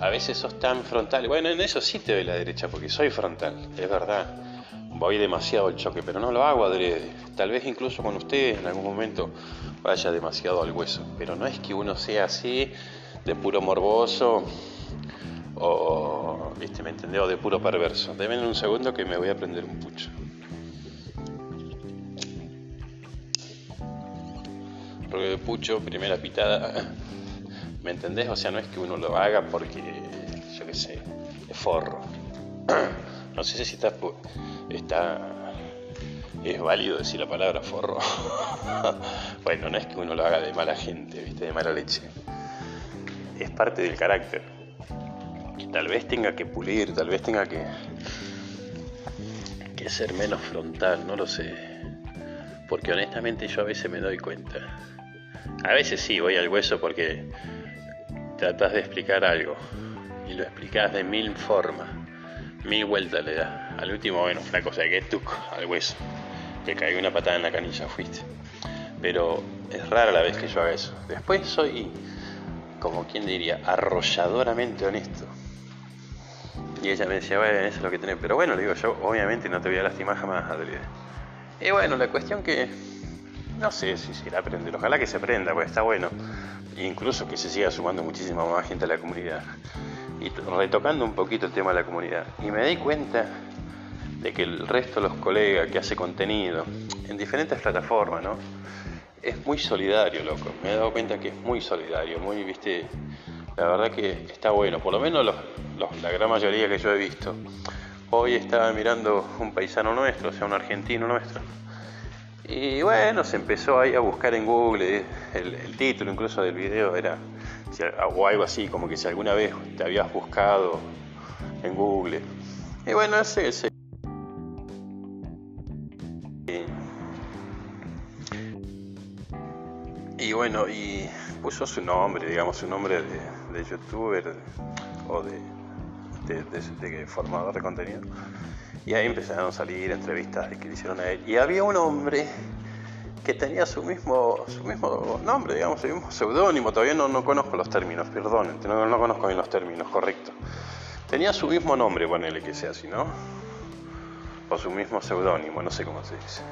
a veces sos tan frontal. Bueno, en eso sí te doy la derecha, porque soy frontal, es verdad. Voy demasiado al choque, pero no lo hago adrede. Tal vez incluso con ustedes en algún momento vaya demasiado al hueso. Pero no es que uno sea así, de puro morboso, o, ¿viste? ¿Me entendés? O de puro perverso. Deme un segundo que me voy a prender un pucho. Porque de pucho, primera pitada. ¿Me entendés? O sea, no es que uno lo haga porque, yo qué sé, es forro. No sé si está, está es válido decir la palabra forro. bueno, no es que uno lo haga de mala gente, ¿viste? de mala leche. Es parte del carácter. Tal vez tenga que pulir, tal vez tenga que, que ser menos frontal, no lo sé. Porque honestamente yo a veces me doy cuenta. A veces sí, voy al hueso porque tratas de explicar algo y lo explicas de mil formas, mil vueltas le das. Al último, bueno, una cosa que tú al hueso, que caiga una patada en la canilla, fuiste. Pero es rara la vez que yo haga eso. Después soy, como quien diría, arrolladoramente honesto. Y ella me decía, bueno, eso es lo que tenés. Pero bueno, le digo, yo obviamente no te voy a lastimar jamás, Adrián. Y bueno, la cuestión que no sé si se irá a aprender, ojalá que se aprenda, pues está bueno. Incluso que se siga sumando muchísima más gente a la comunidad. Y retocando un poquito el tema de la comunidad. Y me di cuenta de que el resto de los colegas que hace contenido en diferentes plataformas, ¿no? Es muy solidario, loco. Me he dado cuenta que es muy solidario, muy, viste, la verdad que está bueno. Por lo menos la gran mayoría que yo he visto. Hoy estaba mirando un paisano nuestro, o sea, un argentino nuestro y bueno, se empezó ahí a buscar en Google, el, título incluso del video era, o algo así, como que si alguna vez te habías buscado en Google. Y bueno, ese, ese y bueno, y puso su nombre, digamos, su nombre de, youtuber o de, de, formador de contenido. Y ahí empezaron a salir entrevistas que le hicieron a él. Y había un hombre que tenía su mismo, su mismo nombre, digamos, su mismo seudónimo. Todavía no, no conozco los términos, perdón, no, no conozco bien los términos, correcto. Tenía su mismo nombre, ponele que sea así, ¿no? O su mismo seudónimo, no sé cómo se dice.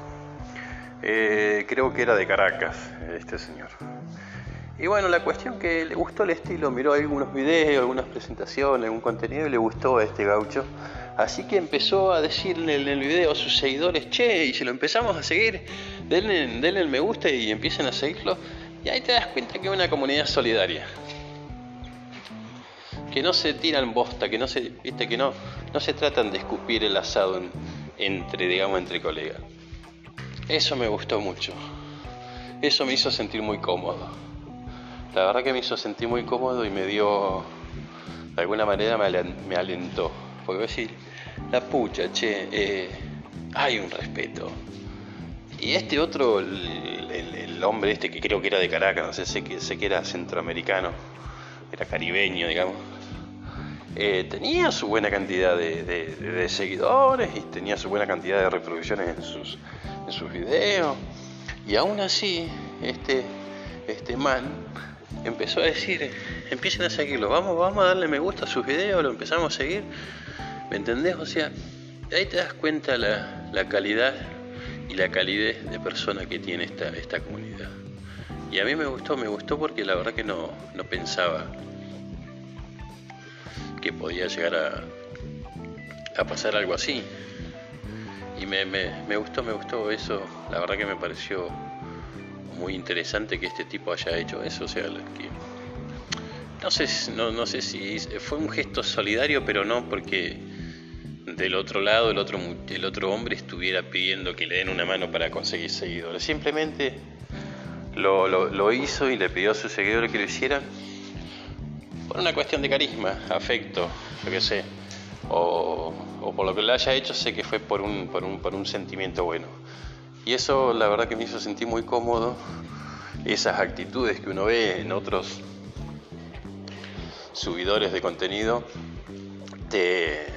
Eh, creo que era de Caracas, este señor. Y bueno, la cuestión que le gustó el estilo, miró algunos videos, algunas presentaciones, algún contenido y le gustó a este gaucho. Así que empezó a decirle en el video a sus seguidores, che, y si lo empezamos a seguir, denle, denle el me gusta y empiecen a seguirlo. Y ahí te das cuenta que es una comunidad solidaria. Que no se tiran bosta, que no se, viste, que no, no se tratan de escupir el asado entre, digamos, entre colegas. Eso me gustó mucho. Eso me hizo sentir muy cómodo. La verdad que me hizo sentir muy cómodo y me dio, de alguna manera me alentó. Porque decir, la pucha, che, eh, hay un respeto. Y este otro, el, hombre este que creo que era de Caracas, no sé, sé que, sé que era centroamericano, era caribeño, digamos, eh, tenía su buena cantidad de, seguidores y tenía su buena cantidad de reproducciones en sus, en sus videos. Y aún así, este, este man empezó a decir, empiecen a seguirlo, vamos, vamos a darle me gusta a sus videos, lo empezamos a seguir. ¿Me entendés? O sea, ahí te das cuenta la, la calidad y la calidez de persona que tiene esta, esta comunidad. Y a mí me gustó, me gustó porque la verdad que no, no pensaba que podía llegar a, a pasar algo así. Y me, me, gustó, me gustó eso. La verdad que me pareció muy interesante que este tipo haya hecho eso. O sea, que no sé, no, no sé si fue un gesto solidario, pero no porque del otro lado el otro, el otro hombre estuviera pidiendo que le den una mano para conseguir seguidores. Simplemente lo, lo, lo hizo y le pidió a sus seguidores que lo hicieran por una cuestión de carisma, afecto, yo qué sé, o, por lo que le haya hecho, sé que fue por un, por, un, por un sentimiento bueno. Y eso la verdad que me hizo sentir muy cómodo, esas actitudes que uno ve en otros subidores de contenido, te,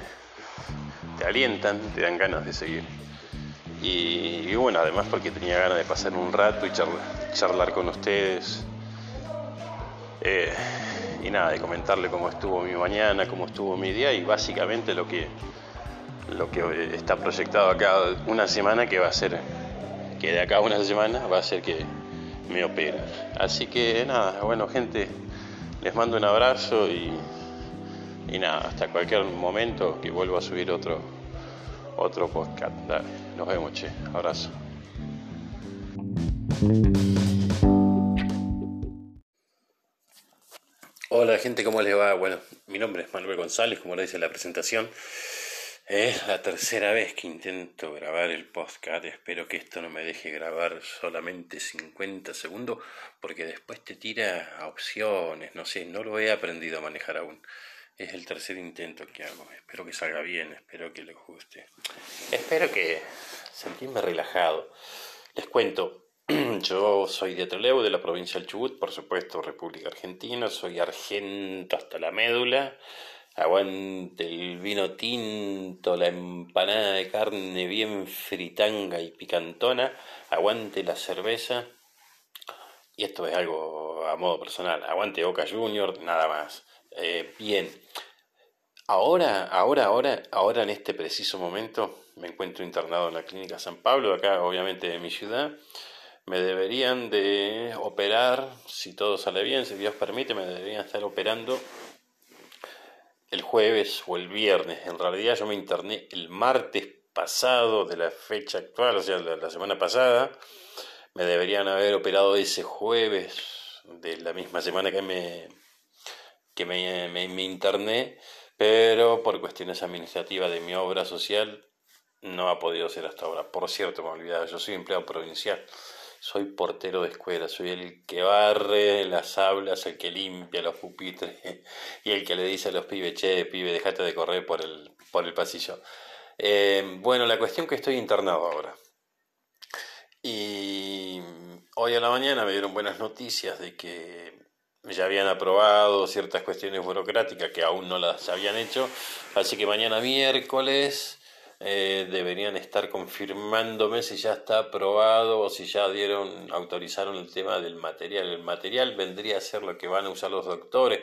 te alientan, te dan ganas de seguir. Y, bueno, además porque tenía ganas de pasar un rato y charlar, charlar con ustedes. Eh, y nada, de comentarle cómo estuvo mi mañana, cómo estuvo mi día y básicamente lo que, lo que está proyectado acá una semana que va a ser, que de acá a una semana va a ser que me opera. Así que nada, bueno gente, les mando un abrazo y, y nada, hasta cualquier momento que vuelva a subir otro, otro podcast. nos vemos, che, abrazo. Hola gente, ¿cómo les va? Bueno, mi nombre es Manuel González, como lo dice la presentación. Es la tercera vez que intento grabar el podcast. Espero que esto no me deje grabar solamente 50 segundos, porque después te tira a opciones, no sé, no lo he aprendido a manejar aún. Es el tercer intento que hago. Espero que salga bien, espero que les guste. Espero que sentirme relajado. Les cuento, Yo soy de Trelew, de la provincia del Chubut, por supuesto, República Argentina, soy argento hasta la médula, aguante el vino tinto, la empanada de carne bien fritanga y picantona, aguante la cerveza, y esto es algo a modo personal, aguante Boca Junior, nada más. Eh, bien, ahora, ahora, ahora, ahora en este preciso momento me encuentro internado en la clínica San Pablo, acá obviamente de mi ciudad, me deberían de operar, si todo sale bien, si Dios permite, me deberían estar operando el jueves o el viernes. En realidad yo me interné el martes pasado de la fecha actual, o sea, la, semana pasada. Me deberían haber operado ese jueves de la misma semana que me, que me, me, me interné, pero por cuestiones administrativas de mi obra social no ha podido ser hasta ahora. Por cierto, me olvidaba, yo soy empleado provincial soy portero de escuela, soy el que barre las aulas, el que limpia los pupitres y el que le dice a los pibes, che, pibe, dejate de correr por el, por el pasillo. Eh, bueno, la cuestión que estoy internado ahora. Y hoy a la mañana me dieron buenas noticias de que ya habían aprobado ciertas cuestiones burocráticas que aún no las habían hecho. Así que mañana miércoles eh, deberían estar confirmándome si ya está aprobado o si ya dieron, autorizaron el tema del material. El material vendría a ser lo que van a usar los doctores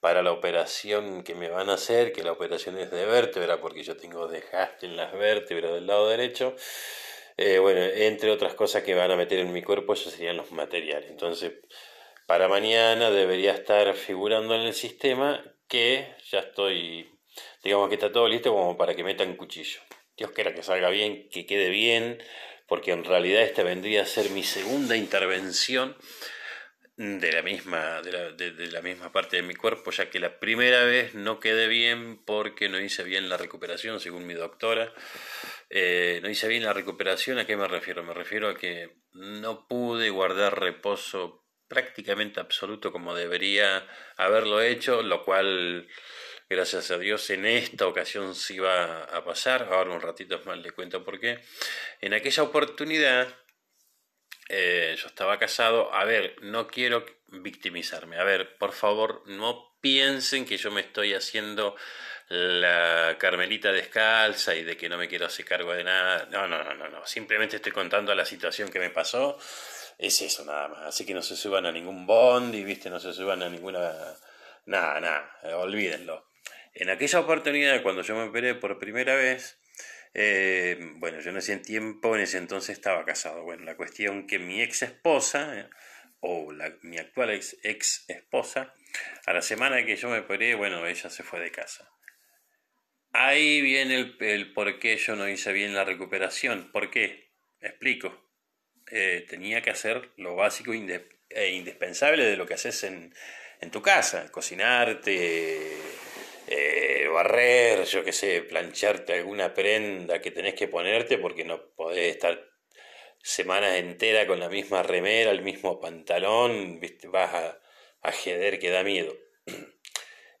para la operación que me van a hacer, que la operación es de vértebra, porque yo tengo desgaste en las vértebras del lado derecho. Eh, bueno, entre otras cosas que van a meter en mi cuerpo, esos serían los materiales. Entonces, para mañana debería estar figurando en el sistema que ya estoy, digamos que está todo listo como para que metan cuchillo. Dios quiera que salga bien, que quede bien, porque en realidad esta vendría a ser mi segunda intervención de la misma, de la, misma parte de mi cuerpo, ya que la primera vez no quedé bien porque no hice bien la recuperación, según mi doctora. Eh, no hice bien la recuperación, ¿a qué me refiero? Me refiero a que no pude guardar reposo prácticamente absoluto como debería haberlo hecho, lo cual Gracias a Dios en esta ocasión sí iba a pasar. Ahora un ratito más le cuento por qué. En aquella oportunidad eh, yo estaba casado. A ver, no quiero victimizarme. A ver, por favor, no piensen que yo me estoy haciendo la Carmelita descalza y de que no me quiero hacer cargo de nada. No, no, no, no, no. Simplemente estoy contando la situación que me pasó. Es eso nada más. Así que no se suban a ningún bond y, viste, no se suban a ninguna... Nada, nada, olvídenlo. En aquella oportunidad, cuando yo me operé por primera vez, eh, bueno, yo en tiempo, en ese entonces estaba casado. Bueno, la cuestión que mi ex esposa, eh, o mi actual ex, ex esposa, a la semana que yo me operé, bueno, ella se fue de casa. Ahí viene el, el, por qué yo no hice bien la recuperación. ¿Por qué? Explico. Eh, tenía que hacer lo básico e indispensable de lo que haces en, en tu casa. Cocinarte, eh, barrer, yo qué sé, plancharte alguna prenda que tenés que ponerte porque no podés estar semanas enteras con la misma remera, el mismo pantalón, ¿viste? vas a, a que da miedo.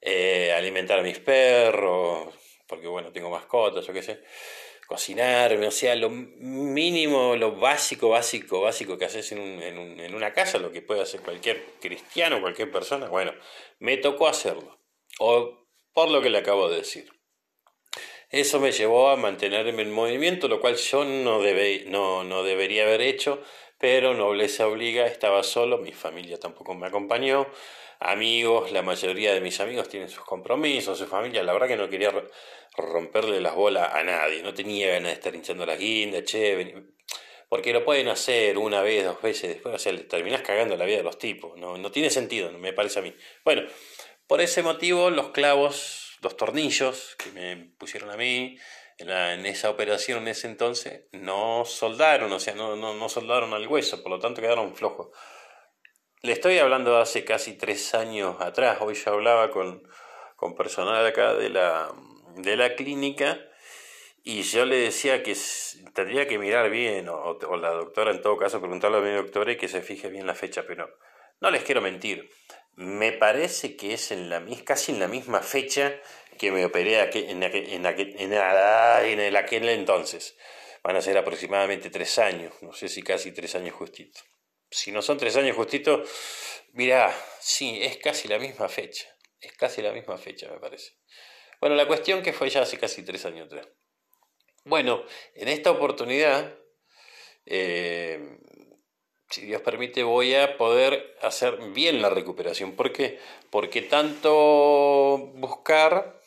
Eh, alimentar a mis perros, porque bueno, tengo mascotas, yo qué sé, cocinarme, o sea, lo mínimo, lo básico, básico, básico que haces en, en, en una casa, lo que puede hacer cualquier cristiano, cualquier persona, bueno, me tocó hacerlo, o por lo que le acabo de decir. Eso me llevó a mantenerme en movimiento, lo cual yo no, debe, no, no debería haber hecho, pero nobleza obliga, estaba solo, mi familia tampoco me acompañó, amigos, la mayoría de mis amigos tienen sus compromisos, su familia, la verdad que no quería romperle las bolas a nadie, no tenía ganas de estar hinchando las guindas, che, porque lo pueden hacer una vez, dos veces, después, o sea, terminás cagando la vida de los tipos, no, no tiene sentido, me parece a mí. Bueno, por ese motivo los clavos, los tornillos que me pusieron a mí, en, en, esa operación en ese entonces no soldaron, o sea, no, no, no soldaron al hueso, por lo tanto quedaron flojos. Le estoy hablando hace casi tres años atrás, hoy ya hablaba con, con personal acá de la, de la clínica y yo le decía que tendría que mirar bien, o, la doctora en todo caso preguntarle a mi doctora y que se fije bien la fecha, pero no les quiero mentir. Me parece que es en la, casi en la misma fecha que me operé en, aquel, en, aquel, en, en aquel entonces. Van a ser aproximadamente tres años, no sé si casi tres años justitos si no son tres años justitos, mira, sí, es casi la misma fecha. Es casi la misma fecha, me parece. Bueno, la cuestión que fue ya hace casi tres años atrás. Bueno, en esta oportunidad, eh, si Dios permite, voy a poder hacer bien la recuperación. ¿Por qué? Porque tanto buscar,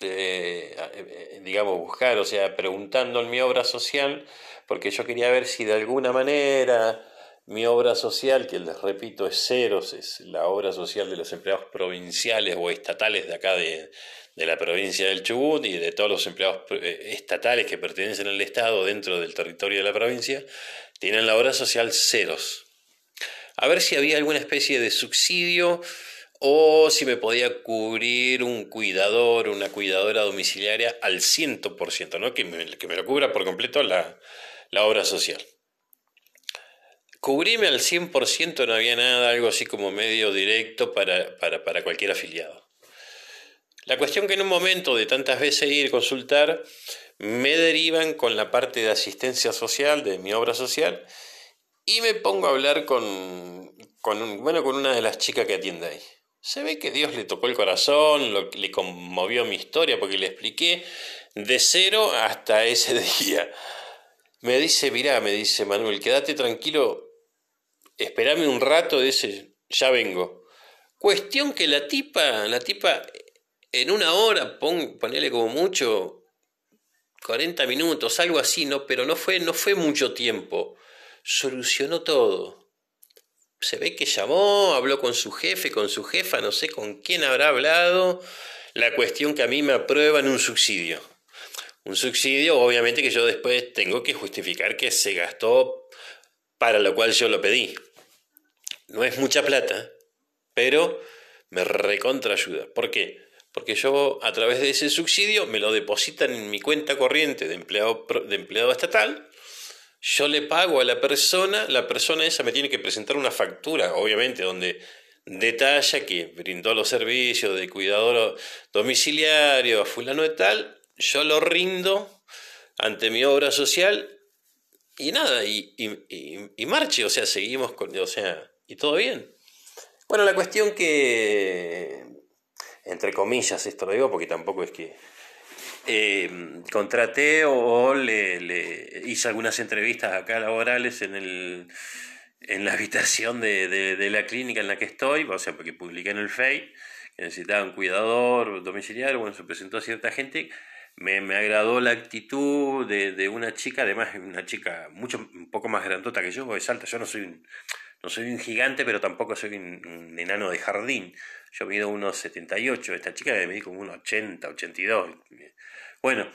eh, digamos, buscar, o sea, preguntando en mi obra social, porque yo quería ver si de alguna manera mi obra social, que les repito es ceros, es la obra social de los empleados provinciales o estatales de acá de, la provincia del Chubut y de todos los empleados eh, estatales que pertenecen al Estado dentro del territorio de la provincia, tienen la obra social ceros. A ver si había alguna especie de subsidio o si me podía cubrir un cuidador, una cuidadora domiciliaria al 100%, ¿no? que, me, que me lo cubra por completo la, la obra social. Cubrime al 100% no había nada, algo así como medio directo para, para, para cualquier afiliado. La cuestión que en un momento de tantas veces ir a consultar, me derivan con la parte de asistencia social, de mi obra social, y me pongo a hablar con, con, bueno, con una de las chicas que atiende ahí. Se ve que Dios le tocó el corazón, le conmovió mi historia porque le expliqué de cero hasta ese día. Me dice, mirá, me dice Manuel, quédate tranquilo, esperame un rato, dice, ya vengo. Cuestión que la tipa, la tipa en una hora, pon, ponele como mucho, 40 minutos, algo así, ¿no? Pero no fue, no fue mucho tiempo. Solucionó todo. Se ve que llamó, habló con su jefe, con su jefa, no sé con quién habrá hablado. La cuestión que a mí me aprueban un subsidio. Un subsidio, obviamente, que yo después tengo que justificar que se gastó para lo cual yo lo pedí. No es mucha plata, pero me recontra ayuda. ¿Por qué? Porque yo a través de ese subsidio me lo depositan en mi cuenta corriente de empleado, de empleado estatal, yo le pago a la persona, la persona esa me tiene que presentar una factura, obviamente, donde detalla que brindó los servicios de cuidador domiciliario a fulano de tal, yo lo rindo ante mi obra social y nada, y, y, marche, o sea, seguimos con, o sea, y todo bien. Bueno, la cuestión que, entre comillas, esto lo digo porque tampoco es que eh, contraté o, le, hice algunas entrevistas acá laborales en el en la habitación de, la clínica en la que estoy, o sea, porque publiqué en el FEI que necesitaba un cuidador domiciliario, bueno, se presentó a cierta gente, me, me agradó la actitud de, una chica, además una chica mucho, un poco más grandota que yo, es alta, yo no soy un, no soy un gigante, pero tampoco soy un, enano de jardín, yo mido unos 78, esta chica me medí como unos 80, 82, bueno,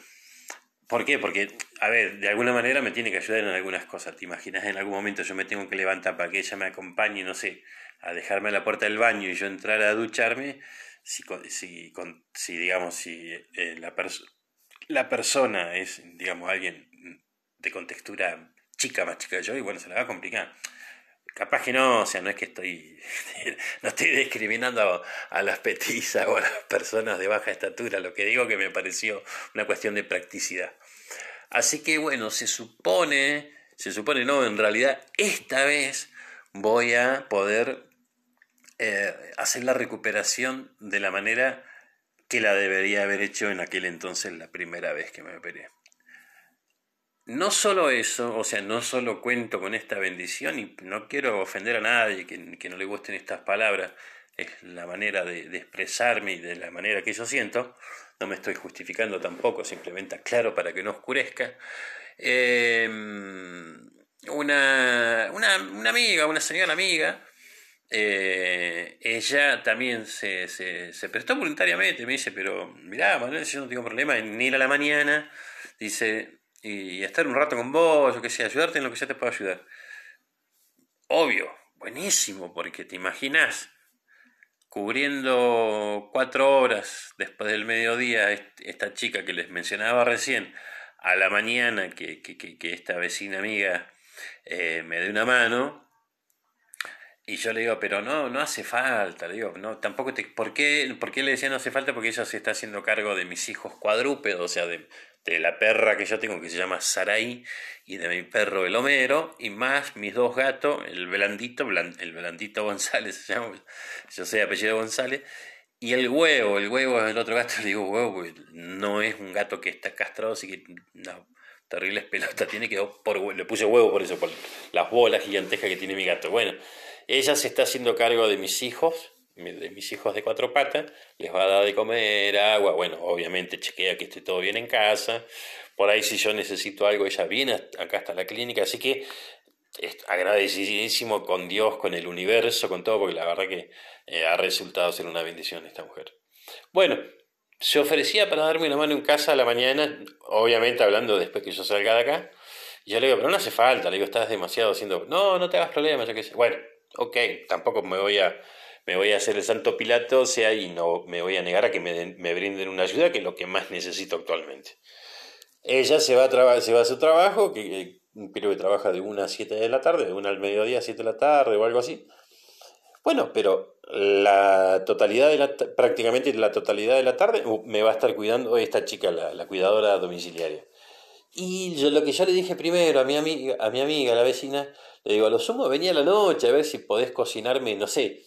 ¿Por qué? Porque, a ver, de alguna manera me tiene que ayudar en algunas cosas. ¿Te imaginas en algún momento yo me tengo que levantar para que ella me acompañe, no sé, a dejarme a la puerta del baño y yo entrar a ducharme? Si, si, si digamos, si eh, la, la persona es, digamos, alguien de contextura chica, más chica que yo, y bueno, se la va a complicar. Capaz que no, o sea, no es que estoy, no estoy discriminando a, las petizas o a las personas de baja estatura, lo que digo que me pareció una cuestión de practicidad. Así que bueno, se supone, se supone no, en realidad esta vez voy a poder eh, hacer la recuperación de la manera que la debería haber hecho en aquel entonces la primera vez que me operé. No solo eso, o sea, no solo cuento con esta bendición y no quiero ofender a nadie que, no le gusten estas palabras, es la manera de, expresarme y de la manera que yo siento, no me estoy justificando tampoco, simplemente aclaro para que no oscurezca. Em, una, una, una, amiga, una señora amiga, eh, ella también se, se, se, prestó voluntariamente, me dice, pero mirá, Manuel, yo no tengo problema en ir a la mañana, dice, y estar un rato con vos, yo que sé, ayudarte en lo que ya te puedo ayudar. Obvio, buenísimo, porque te imaginas cubriendo cuatro horas después del mediodía esta chica que les mencionaba recién, a la mañana que, que, esta vecina amiga eh, me dé una mano, y yo le digo, pero no, no hace falta, le digo, no, tampoco te, ¿por qué, ¿por qué le decía no hace falta? Porque ella se está haciendo cargo de mis hijos cuadrúpedos, o sea, de, de la perra que yo tengo que se llama Saraí y de mi perro el Homero y más mis dos gatos, el Blandito, el Blandito González se llama, yo sé apellido González, y el huevo, el huevo es el otro gato, le digo huevo, no es un gato que está castrado, así que no, terribles pelotas tiene que por le puse huevo por eso, por las bolas gigantescas que tiene mi gato. Bueno, ella se está haciendo cargo de mis hijos, de mis hijos de cuatro patas, les va a dar de comer, agua, bueno, obviamente chequea que esté todo bien en casa, por ahí si yo necesito algo, ella viene acá hasta la clínica, así que agradecidísimo con Dios, con el universo, con todo, porque la verdad que eh, ha resultado ser una bendición esta mujer. Bueno, se ofrecía para darme una mano en casa a la mañana, obviamente hablando después que yo salga de acá, y yo le digo, pero no hace falta, le digo, estás demasiado haciendo, no, no te hagas problemas, yo qué sé, bueno, ok, tampoco me voy a, me voy a hacer el santo Pilato, sea, y no me voy a negar a que me, me brinden una ayuda, que es lo que más necesito actualmente. Ella se va a, se va a su trabajo, que creo que trabaja de 1 a 7 de la tarde, de 1 al mediodía a 7 de la tarde o algo así. Bueno, pero la totalidad de la, prácticamente la totalidad de la tarde uh, me va a estar cuidando esta chica, la, la cuidadora domiciliaria. Y yo lo que yo le dije primero a mi amiga, a mi amiga, la vecina, le digo, a lo sumo venía a la noche a ver si podés cocinarme, no sé,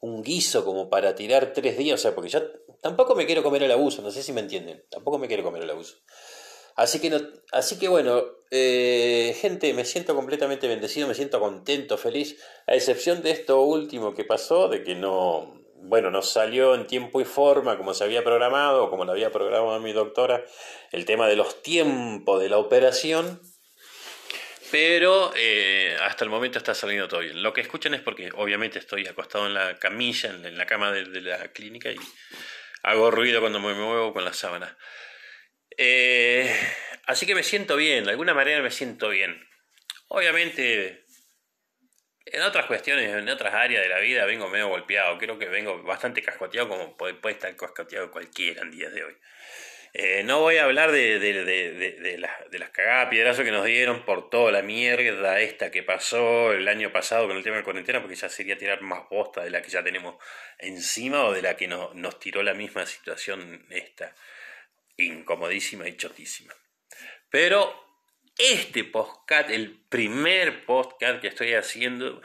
un guiso como para tirar tres días, o sea, porque yo tampoco me quiero comer el abuso, no sé si me entienden, tampoco me quiero comer el abuso. Así que, no, así que bueno, eh, gente, me siento completamente bendecido, me siento contento, feliz, a excepción de esto último que pasó, de que no, bueno, no salió en tiempo y forma como se había programado, como lo había programado mi doctora, el tema de los tiempos de la operación, pero eh, hasta el momento está saliendo todo bien. Lo que escuchan es porque obviamente estoy acostado en la camilla, en, la cama de, la clínica y hago ruido cuando me muevo con la sábana. Eh, así que me siento bien, de alguna manera me siento bien. Obviamente, en otras cuestiones, en otras áreas de la vida vengo medio golpeado. Creo que vengo bastante cascoteado como puede, puede estar cascoteado cualquiera en días de hoy. Eh, no voy a hablar de, de, de, de, las cagadas piedrazos que nos dieron por toda la mierda esta que pasó el año pasado con el tema de cuarentena, porque ya sería tirar más bosta de la que ya tenemos encima o de la que nos tiró la misma situación esta, incomodísima y chotísima. Pero este podcast, el primer podcast que estoy haciendo,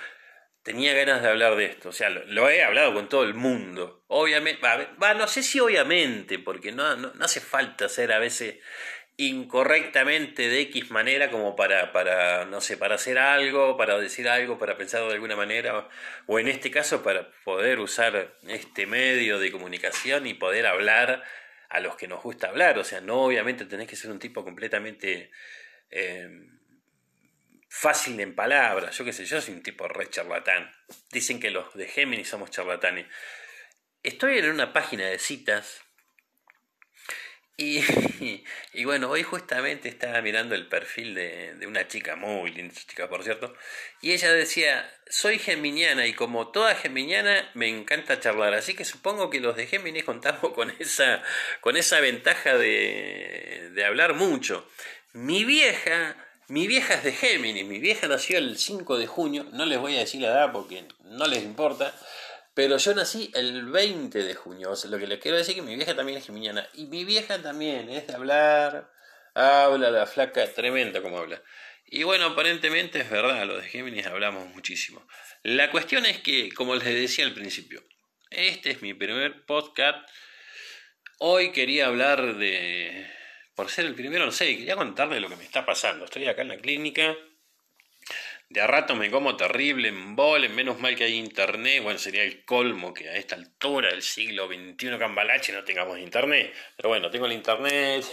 tenía ganas de hablar de esto. O sea, lo, he hablado con todo el mundo. Obviamente, va, no sé si obviamente, porque no, no, hace falta ser a veces incorrectamente de X manera como para, para, no sé, para hacer algo, para decir algo, para pensar de alguna manera, o en este caso para poder usar este medio de comunicación y poder hablar a los que nos gusta hablar. O sea, no obviamente tenés que ser un tipo completamente eh, fácil en palabras, yo qué sé, yo soy un tipo re charlatán. Dicen que los de Géminis somos charlatanes. Estoy en una página de citas y, y, bueno, hoy justamente estaba mirando el perfil de, de, una chica, muy linda chica por cierto, y ella decía, soy geminiana y como toda geminiana me encanta charlar, así que supongo que los de Géminis contamos con esa, con esa ventaja de, de hablar mucho. Mi vieja mi vieja es de Géminis, mi vieja nació el 5 de junio, no les voy a decir la edad porque no les importa, pero yo nací el 20 de junio, o sea, lo que les quiero decir es que mi vieja también es geminiana, y mi vieja también es de hablar, habla la flaca, tremenda como habla. Y bueno, aparentemente es verdad, los de Géminis hablamos muchísimo. La cuestión es que, como les decía al principio, este es mi primer podcast. Hoy quería hablar de, por ser el primero, no sé, quería contarle lo que me está pasando. Estoy acá en la clínica, de a rato me como terrible en bolen, menos mal que hay internet, bueno, sería el colmo que a esta altura del siglo XXI Cambalache no tengamos internet, pero bueno, tengo el internet,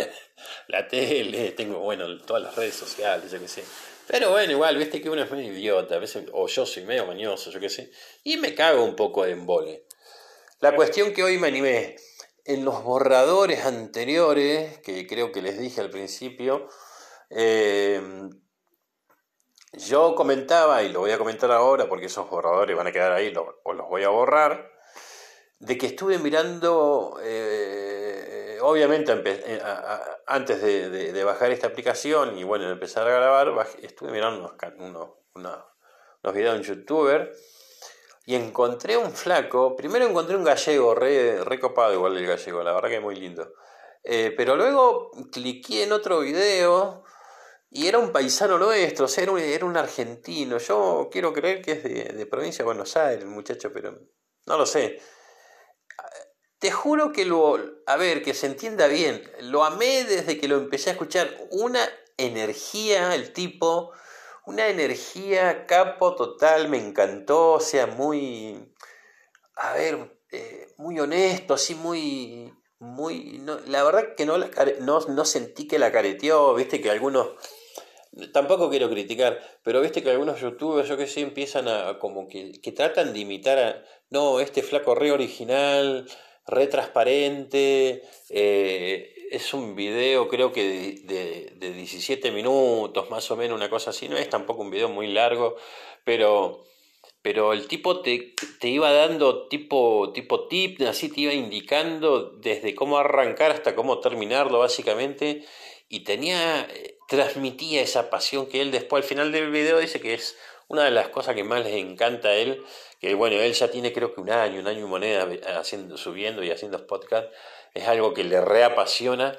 la, tele, tengo, bueno, todas las redes sociales, yo qué sé. Pero bueno, igual, viste que uno es medio idiota, a veces, o yo soy medio mañoso, yo qué sé, y me cago un poco de embole. La cuestión que hoy me animé, en los borradores anteriores, que creo que les dije al principio, eh, yo comentaba, y lo voy a comentar ahora porque esos borradores van a quedar ahí, o los voy a borrar, de que estuve mirando, eh, obviamente eh, antes de, bajar esta aplicación y bueno, empezar a grabar, estuve mirando unos, unos, videos en youtuber y encontré un flaco, primero encontré un gallego, re, copado igual el gallego, la verdad que es muy lindo. Eh, pero luego cliqué en otro video y era un paisano nuestro, o sea, era un, argentino. Yo quiero creer que es de, de, provincia de Buenos Aires, el muchacho, pero no lo sé. Te juro que lo, a ver, que se entienda bien, lo amé desde que lo empecé a escuchar. Una energía, el tipo, una energía capo total, me encantó, o sea, muy, a ver, eh, muy honesto, así muy, muy, la verdad que no, no, no sentí que la careteó, viste que algunos, tampoco quiero criticar, pero viste que algunos youtubers, yo que sé, empiezan a, como que, que tratan de imitar a, no, este flaco re original, re transparente, eh, es un video creo que de, de, 17 minutos, más o menos, una cosa así, no es tampoco un video muy largo, pero, pero el tipo te, te iba dando tipo, tipo tip, así te iba indicando desde cómo arrancar hasta cómo terminarlo básicamente, y tenía, eh, transmitía esa pasión que él después al final del video dice que es una de las cosas que más les encanta a él, que bueno, él ya tiene creo que un año, un año y moneda haciendo, subiendo y haciendo podcast, es algo que le reapasiona,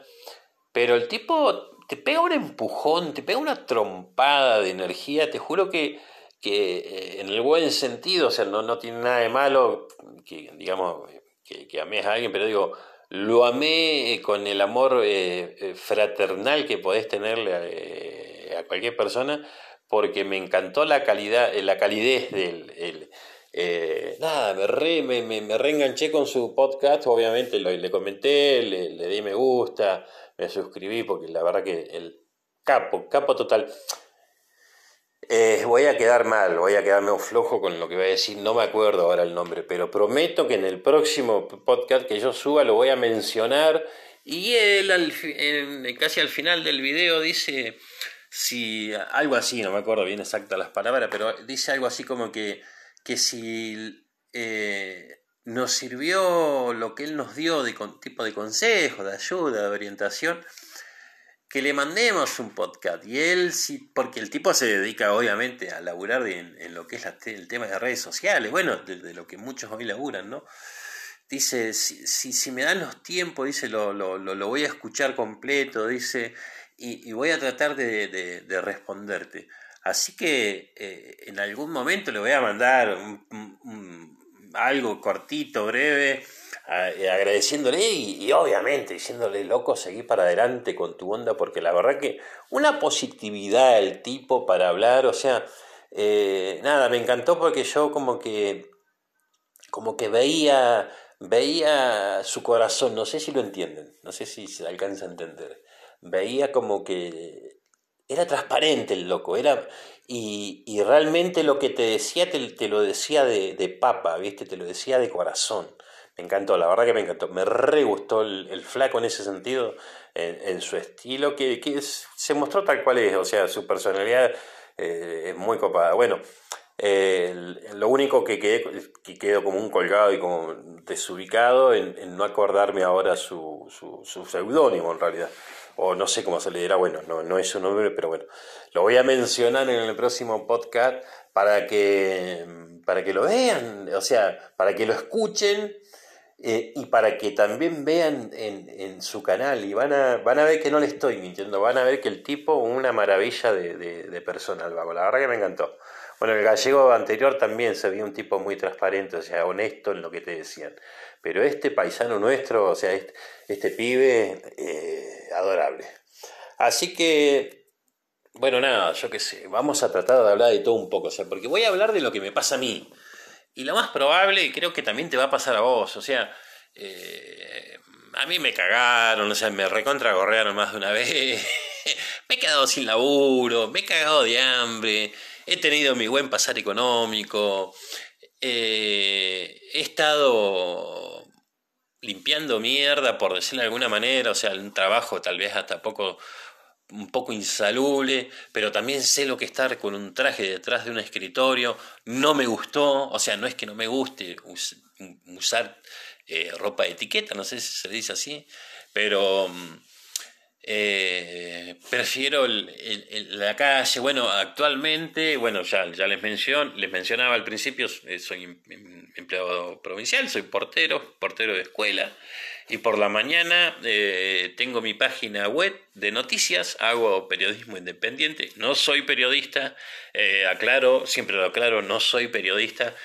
pero el tipo te pega un empujón, te pega una trompada de energía, te juro que, que eh, en el buen sentido, o sea, no, no tiene nada de malo que, digamos, que, que ames a alguien, pero digo, lo amé con el amor eh, eh, fraternal que podés tenerle a, cualquier persona, porque me encantó la calidad, la calidez del eh, nada, me, re, me, me, reenganché con su podcast, obviamente lo, le comenté, le, le, di me gusta, me suscribí porque la verdad que el capo, capo total. Eh, voy a quedar mal, voy a quedarme flojo con lo que voy a decir, no me acuerdo ahora el nombre, pero prometo que en el próximo podcast que yo suba lo voy a mencionar y él al, casi al final del video dice si algo así, no me acuerdo bien exactas las palabras, pero dice algo así como que que si eh, nos sirvió lo que él nos dio de tipo de consejo, de ayuda, de orientación, que le mandemos un podcast. Y él, sí, porque el tipo se dedica obviamente a laburar en, lo que es el tema de redes sociales, bueno, de, lo que muchos hoy laburan, ¿no? Dice, si, si, me dan los tiempos, dice, lo, lo, lo, voy a escuchar completo, dice, y, voy a tratar de, de, responderte. Así que eh, en algún momento le voy a mandar algo cortito, breve, eh, agradeciéndole y, obviamente diciéndole, loco, seguí para adelante con tu onda, porque la verdad que una positividad el tipo para hablar, o sea, eh, nada, me encantó porque yo como que, como que veía, veía su corazón, no sé si lo entienden, no sé si se alcanza a entender, veía como que era transparente el loco, era, y, y realmente lo que te decía, te, te lo decía de, de papa, ¿viste? Te lo decía de corazón. Me encantó, la verdad que me encantó. Me re gustó el, flaco en ese sentido, en, su estilo, que, se mostró tal cual es, o sea, su personalidad eh, es muy copada. Bueno, lo único que quedé, que quedó como un colgado y como desubicado en, no acordarme ahora su, su, seudónimo en realidad. O no sé cómo se le dirá, bueno, no, no es su nombre, pero bueno, lo voy a mencionar en el próximo podcast para que, para que lo vean, o sea, para que lo escuchen eh, y para que también vean en, su canal y van a, van a ver que no le estoy mintiendo, van a ver que el tipo una maravilla de, de, persona, la verdad que me encantó. Bueno, el gallego anterior también se vio un tipo muy transparente, o sea, honesto en lo que te decían. Pero este paisano nuestro, o sea, este, este pibe, eh, adorable. Así que, bueno, nada, yo qué sé, vamos a tratar de hablar de todo un poco, o sea, porque voy a hablar de lo que me pasa a mí. Y lo más probable, creo que también te va a pasar a vos, o sea, eh, a mí me cagaron, o sea, me recontragorrearon más de una vez, me he quedado sin laburo, me he cagado de hambre, he tenido mi buen pasar económico, eh, he estado limpiando mierda, por decirlo de alguna manera, o sea, un trabajo tal vez hasta poco un poco insalubre, pero también sé lo que estar con un traje detrás de un escritorio. No me gustó, o sea, no es que no me guste usar eh, ropa de etiqueta, no sé si se dice así, pero mm, eh, prefiero la calle. Bueno, actualmente, bueno, ya, les, les mencionaba al principio, eh, soy em, em, empleado provincial, soy portero, portero de escuela. Y por la mañana eh, tengo mi página web de noticias, hago periodismo independiente, no soy periodista, aclaro, siempre lo aclaro, no soy periodista.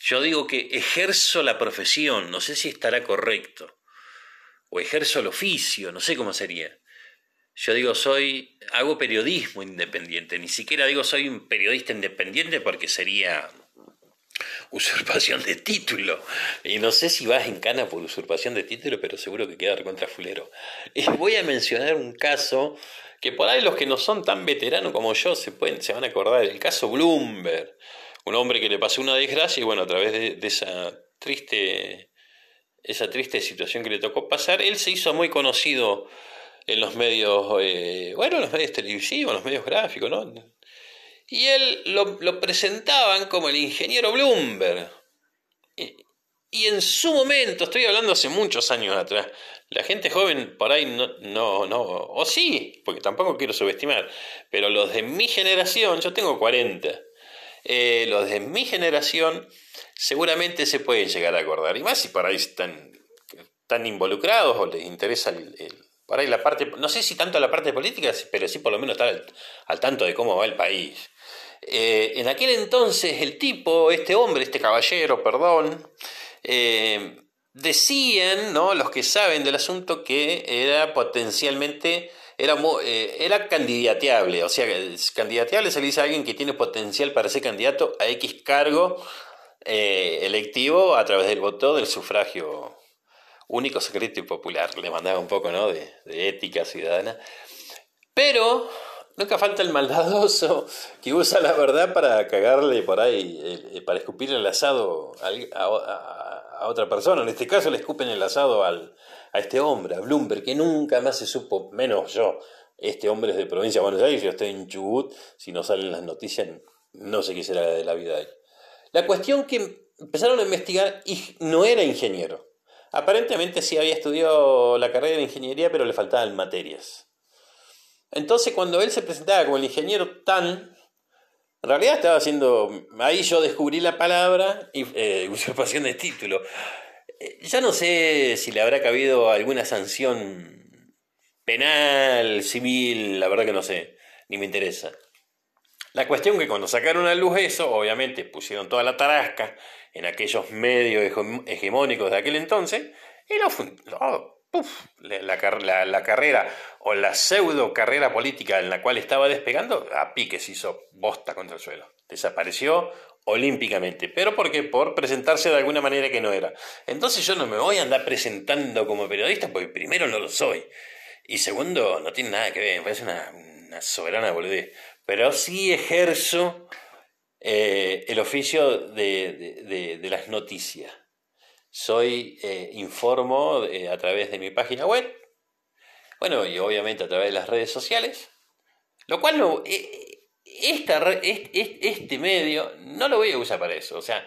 Yo digo que ejerzo la profesión, no sé si estará correcto, o ejerzo el oficio, no sé cómo sería. Yo digo, soy, hago periodismo independiente, ni siquiera digo soy un periodista independiente porque sería usurpación de título. Y no sé si vas en cana por usurpación de título, pero seguro que queda contra fulero. Y voy a mencionar un caso que por ahí los que no son tan veteranos como yo se, pueden, se van a acordar, el caso Bloomberg. Un hombre que le pasó una desgracia y bueno, a través de, esa triste esa triste situación que le tocó pasar, él se hizo muy conocido en los medios, eh, bueno, en los medios televisivos, en los medios gráficos, ¿no? y él lo, presentaban como el ingeniero Bloomberg. Y, en su momento, estoy hablando hace muchos años atrás, la gente joven por ahí no, no, no, o sí, porque tampoco quiero subestimar, pero los de mi generación, yo tengo 40, eh, los de mi generación seguramente se pueden llegar a acordar, y más si por ahí están, están involucrados o les interesa el, por ahí la parte, no sé si tanto la parte política, pero sí por lo menos estar al tanto de cómo va el país. Eh, en aquel entonces el tipo, este hombre, este caballero, perdón, eh, decían, ¿no? los que saben del asunto, que era potencialmente, era, eh, era candidateable, o sea, candidateable se le dice a alguien que tiene potencial para ser candidato a X cargo electivo a través del voto del sufragio único, secreto y popular. Le mandaba un poco ¿no? de, ética ciudadana. Pero Nunca falta el maldadoso que usa la verdad para cagarle por ahí, eh, para escupir el asado a, otra persona. En este caso le escupen el asado al, a este hombre, a Bloomberg, que nunca más se supo, menos yo. Este hombre es de provincia de Buenos Aires, yo estoy en Chubut, si no salen las noticias, no sé qué será de la vida de él. La cuestión que empezaron a investigar no era ingeniero. Aparentemente sí había estudiado la carrera de ingeniería, pero le faltaban materias. Entonces cuando él se presentaba como el ingeniero tan, en realidad estaba haciendo, ahí yo descubrí la palabra eh, usurpación de título. Eh, ya no sé si le habrá cabido alguna sanción penal, civil, la verdad que no sé, ni me interesa. La cuestión que cuando sacaron a luz eso, obviamente pusieron toda la tarasca en aquellos medios hegemónicos de aquel entonces, y lo, la, carrera o la pseudo carrera política en la cual estaba despegando, a pique se hizo bosta contra el suelo. Desapareció olímpicamente. ¿Pero por qué? Por presentarse de alguna manera que no era. Entonces yo no me voy a andar presentando como periodista porque primero no lo soy. Y segundo, no tiene nada que ver, me parece una, soberana boludez. Pero sí ejerzo eh, el oficio de las noticias. Soy, eh, informo eh, a través de mi página web, bueno, y obviamente a través de las redes sociales, lo cual no, eh, esta, este medio no lo voy a usar para eso, o sea,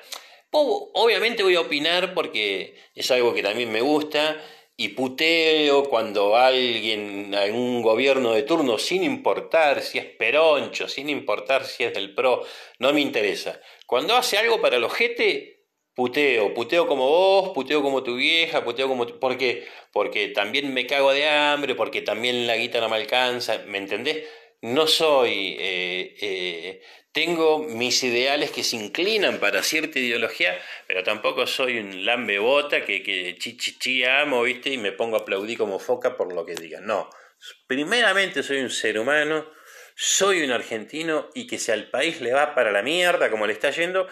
obviamente voy a opinar porque es algo que también me gusta y puteo cuando alguien, algún gobierno de turno, sin importar si es peroncho, sin importar si es del PRO, no me interesa. Cuando hace algo para el ojete, puteo, puteo como vos, puteo como tu vieja, puteo como... ¿Por qué? Porque también me cago de hambre, porque también la guita no me alcanza, ¿me entendés? No soy... Eh, eh, tengo mis ideales que se inclinan para cierta ideología, pero tampoco soy un lambebota que, que chi, chi, chi amo, ¿viste? Y me pongo a aplaudir como foca por lo que digan. No, primeramente soy un ser humano, soy un argentino y que si al país le va para la mierda como le está yendo,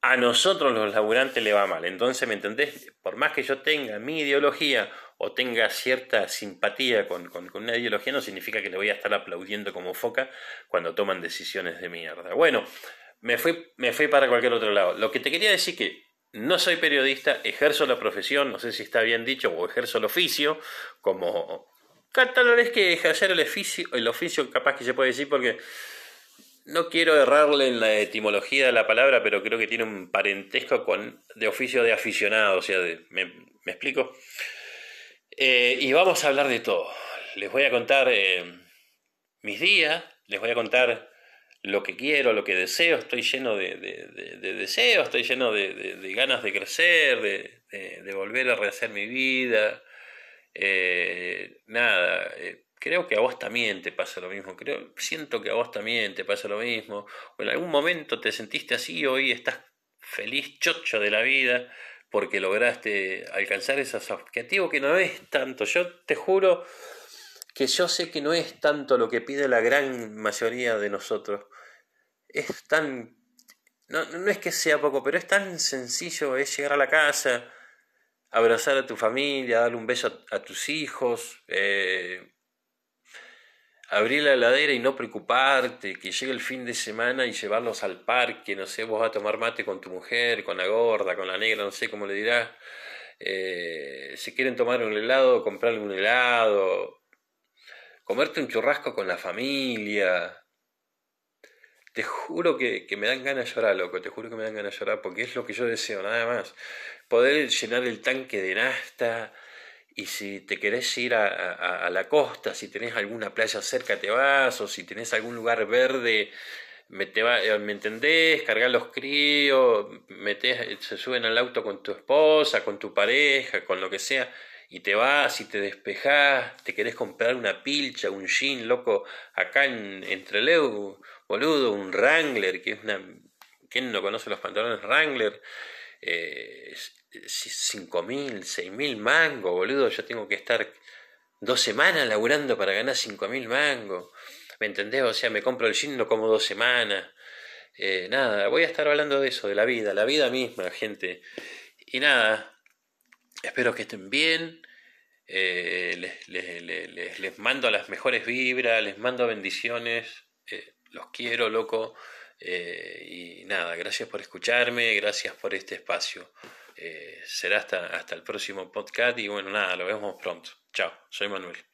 a nosotros los laburantes le va mal. Entonces, ¿me entendés? Por más que yo tenga mi ideología o tenga cierta simpatía con, una ideología, no significa que le voy a estar aplaudiendo como foca cuando toman decisiones de mierda. Bueno, me fui, me fui para cualquier otro lado. Lo que te quería decir que no soy periodista, ejerzo la profesión, no sé si está bien dicho, o ejerzo el oficio, como... Tal vez que ejercer el oficio, el oficio capaz que se puede decir porque no quiero errarle en la etimología de la palabra, pero creo que tiene un parentesco con de oficio de aficionado, o sea, ¿me, explico? Eh, y vamos a hablar de todo. Les voy a contar eh, mis días, les voy a contar lo que quiero, lo que deseo, estoy lleno de, deseos, estoy lleno de, ganas de crecer, de, volver a rehacer mi vida. Eh, nada, creo que a vos también te pasa lo mismo, creo, siento que a vos también te pasa lo mismo, o en algún momento te sentiste así hoy estás feliz, chocho de la vida, porque lograste alcanzar esos objetivos que no es tanto, yo te juro que yo sé que no es tanto lo que pide la gran mayoría de nosotros, es tan, no, no es que sea poco, pero es tan sencillo, es llegar a la casa, abrazar a tu familia, darle un beso a, tus hijos, eh, abrir la heladera y no preocuparte, que llegue el fin de semana y llevarlos al parque, no sé, vos vas a tomar mate con tu mujer, con la gorda, con la negra, no sé cómo le dirás. Eh, si quieren tomar un helado, comprarle un helado, comerte un churrasco con la familia. Te juro que, que me dan ganas de llorar, loco, te juro que me dan ganas de llorar porque es lo que yo deseo, nada más. Poder llenar el tanque de nafta, y si te querés ir a, a, la costa, si tenés alguna playa cerca, te vas, o si tenés algún lugar verde, me, va, eh, ¿me entendés? Cargar los críos, metés, eh, se suben al auto con tu esposa, con tu pareja, con lo que sea, y te vas y te despejás, te querés comprar una pilcha, un jean, loco, acá en Entreleu, boludo, un Wrangler, que es una... ¿Quién no conoce los pantalones Wrangler? Eh, 5.000, 6.000 mangos, boludo. Yo tengo que estar dos semanas laburando para ganar 5.000 mangos. ¿Me entendés? O sea, me compro el jean, lo como dos semanas. Eh, nada, voy a estar hablando de eso, de la vida, la vida misma, gente. Y nada, espero que estén bien. Eh, les, les, les, mando las mejores vibras, les mando bendiciones. Eh, los quiero, loco. y nada, gracias por escucharme, gracias por este espacio. Eh, será hasta, hasta el próximo podcast y bueno, nada, lo vemos pronto. Chao, soy Manuel.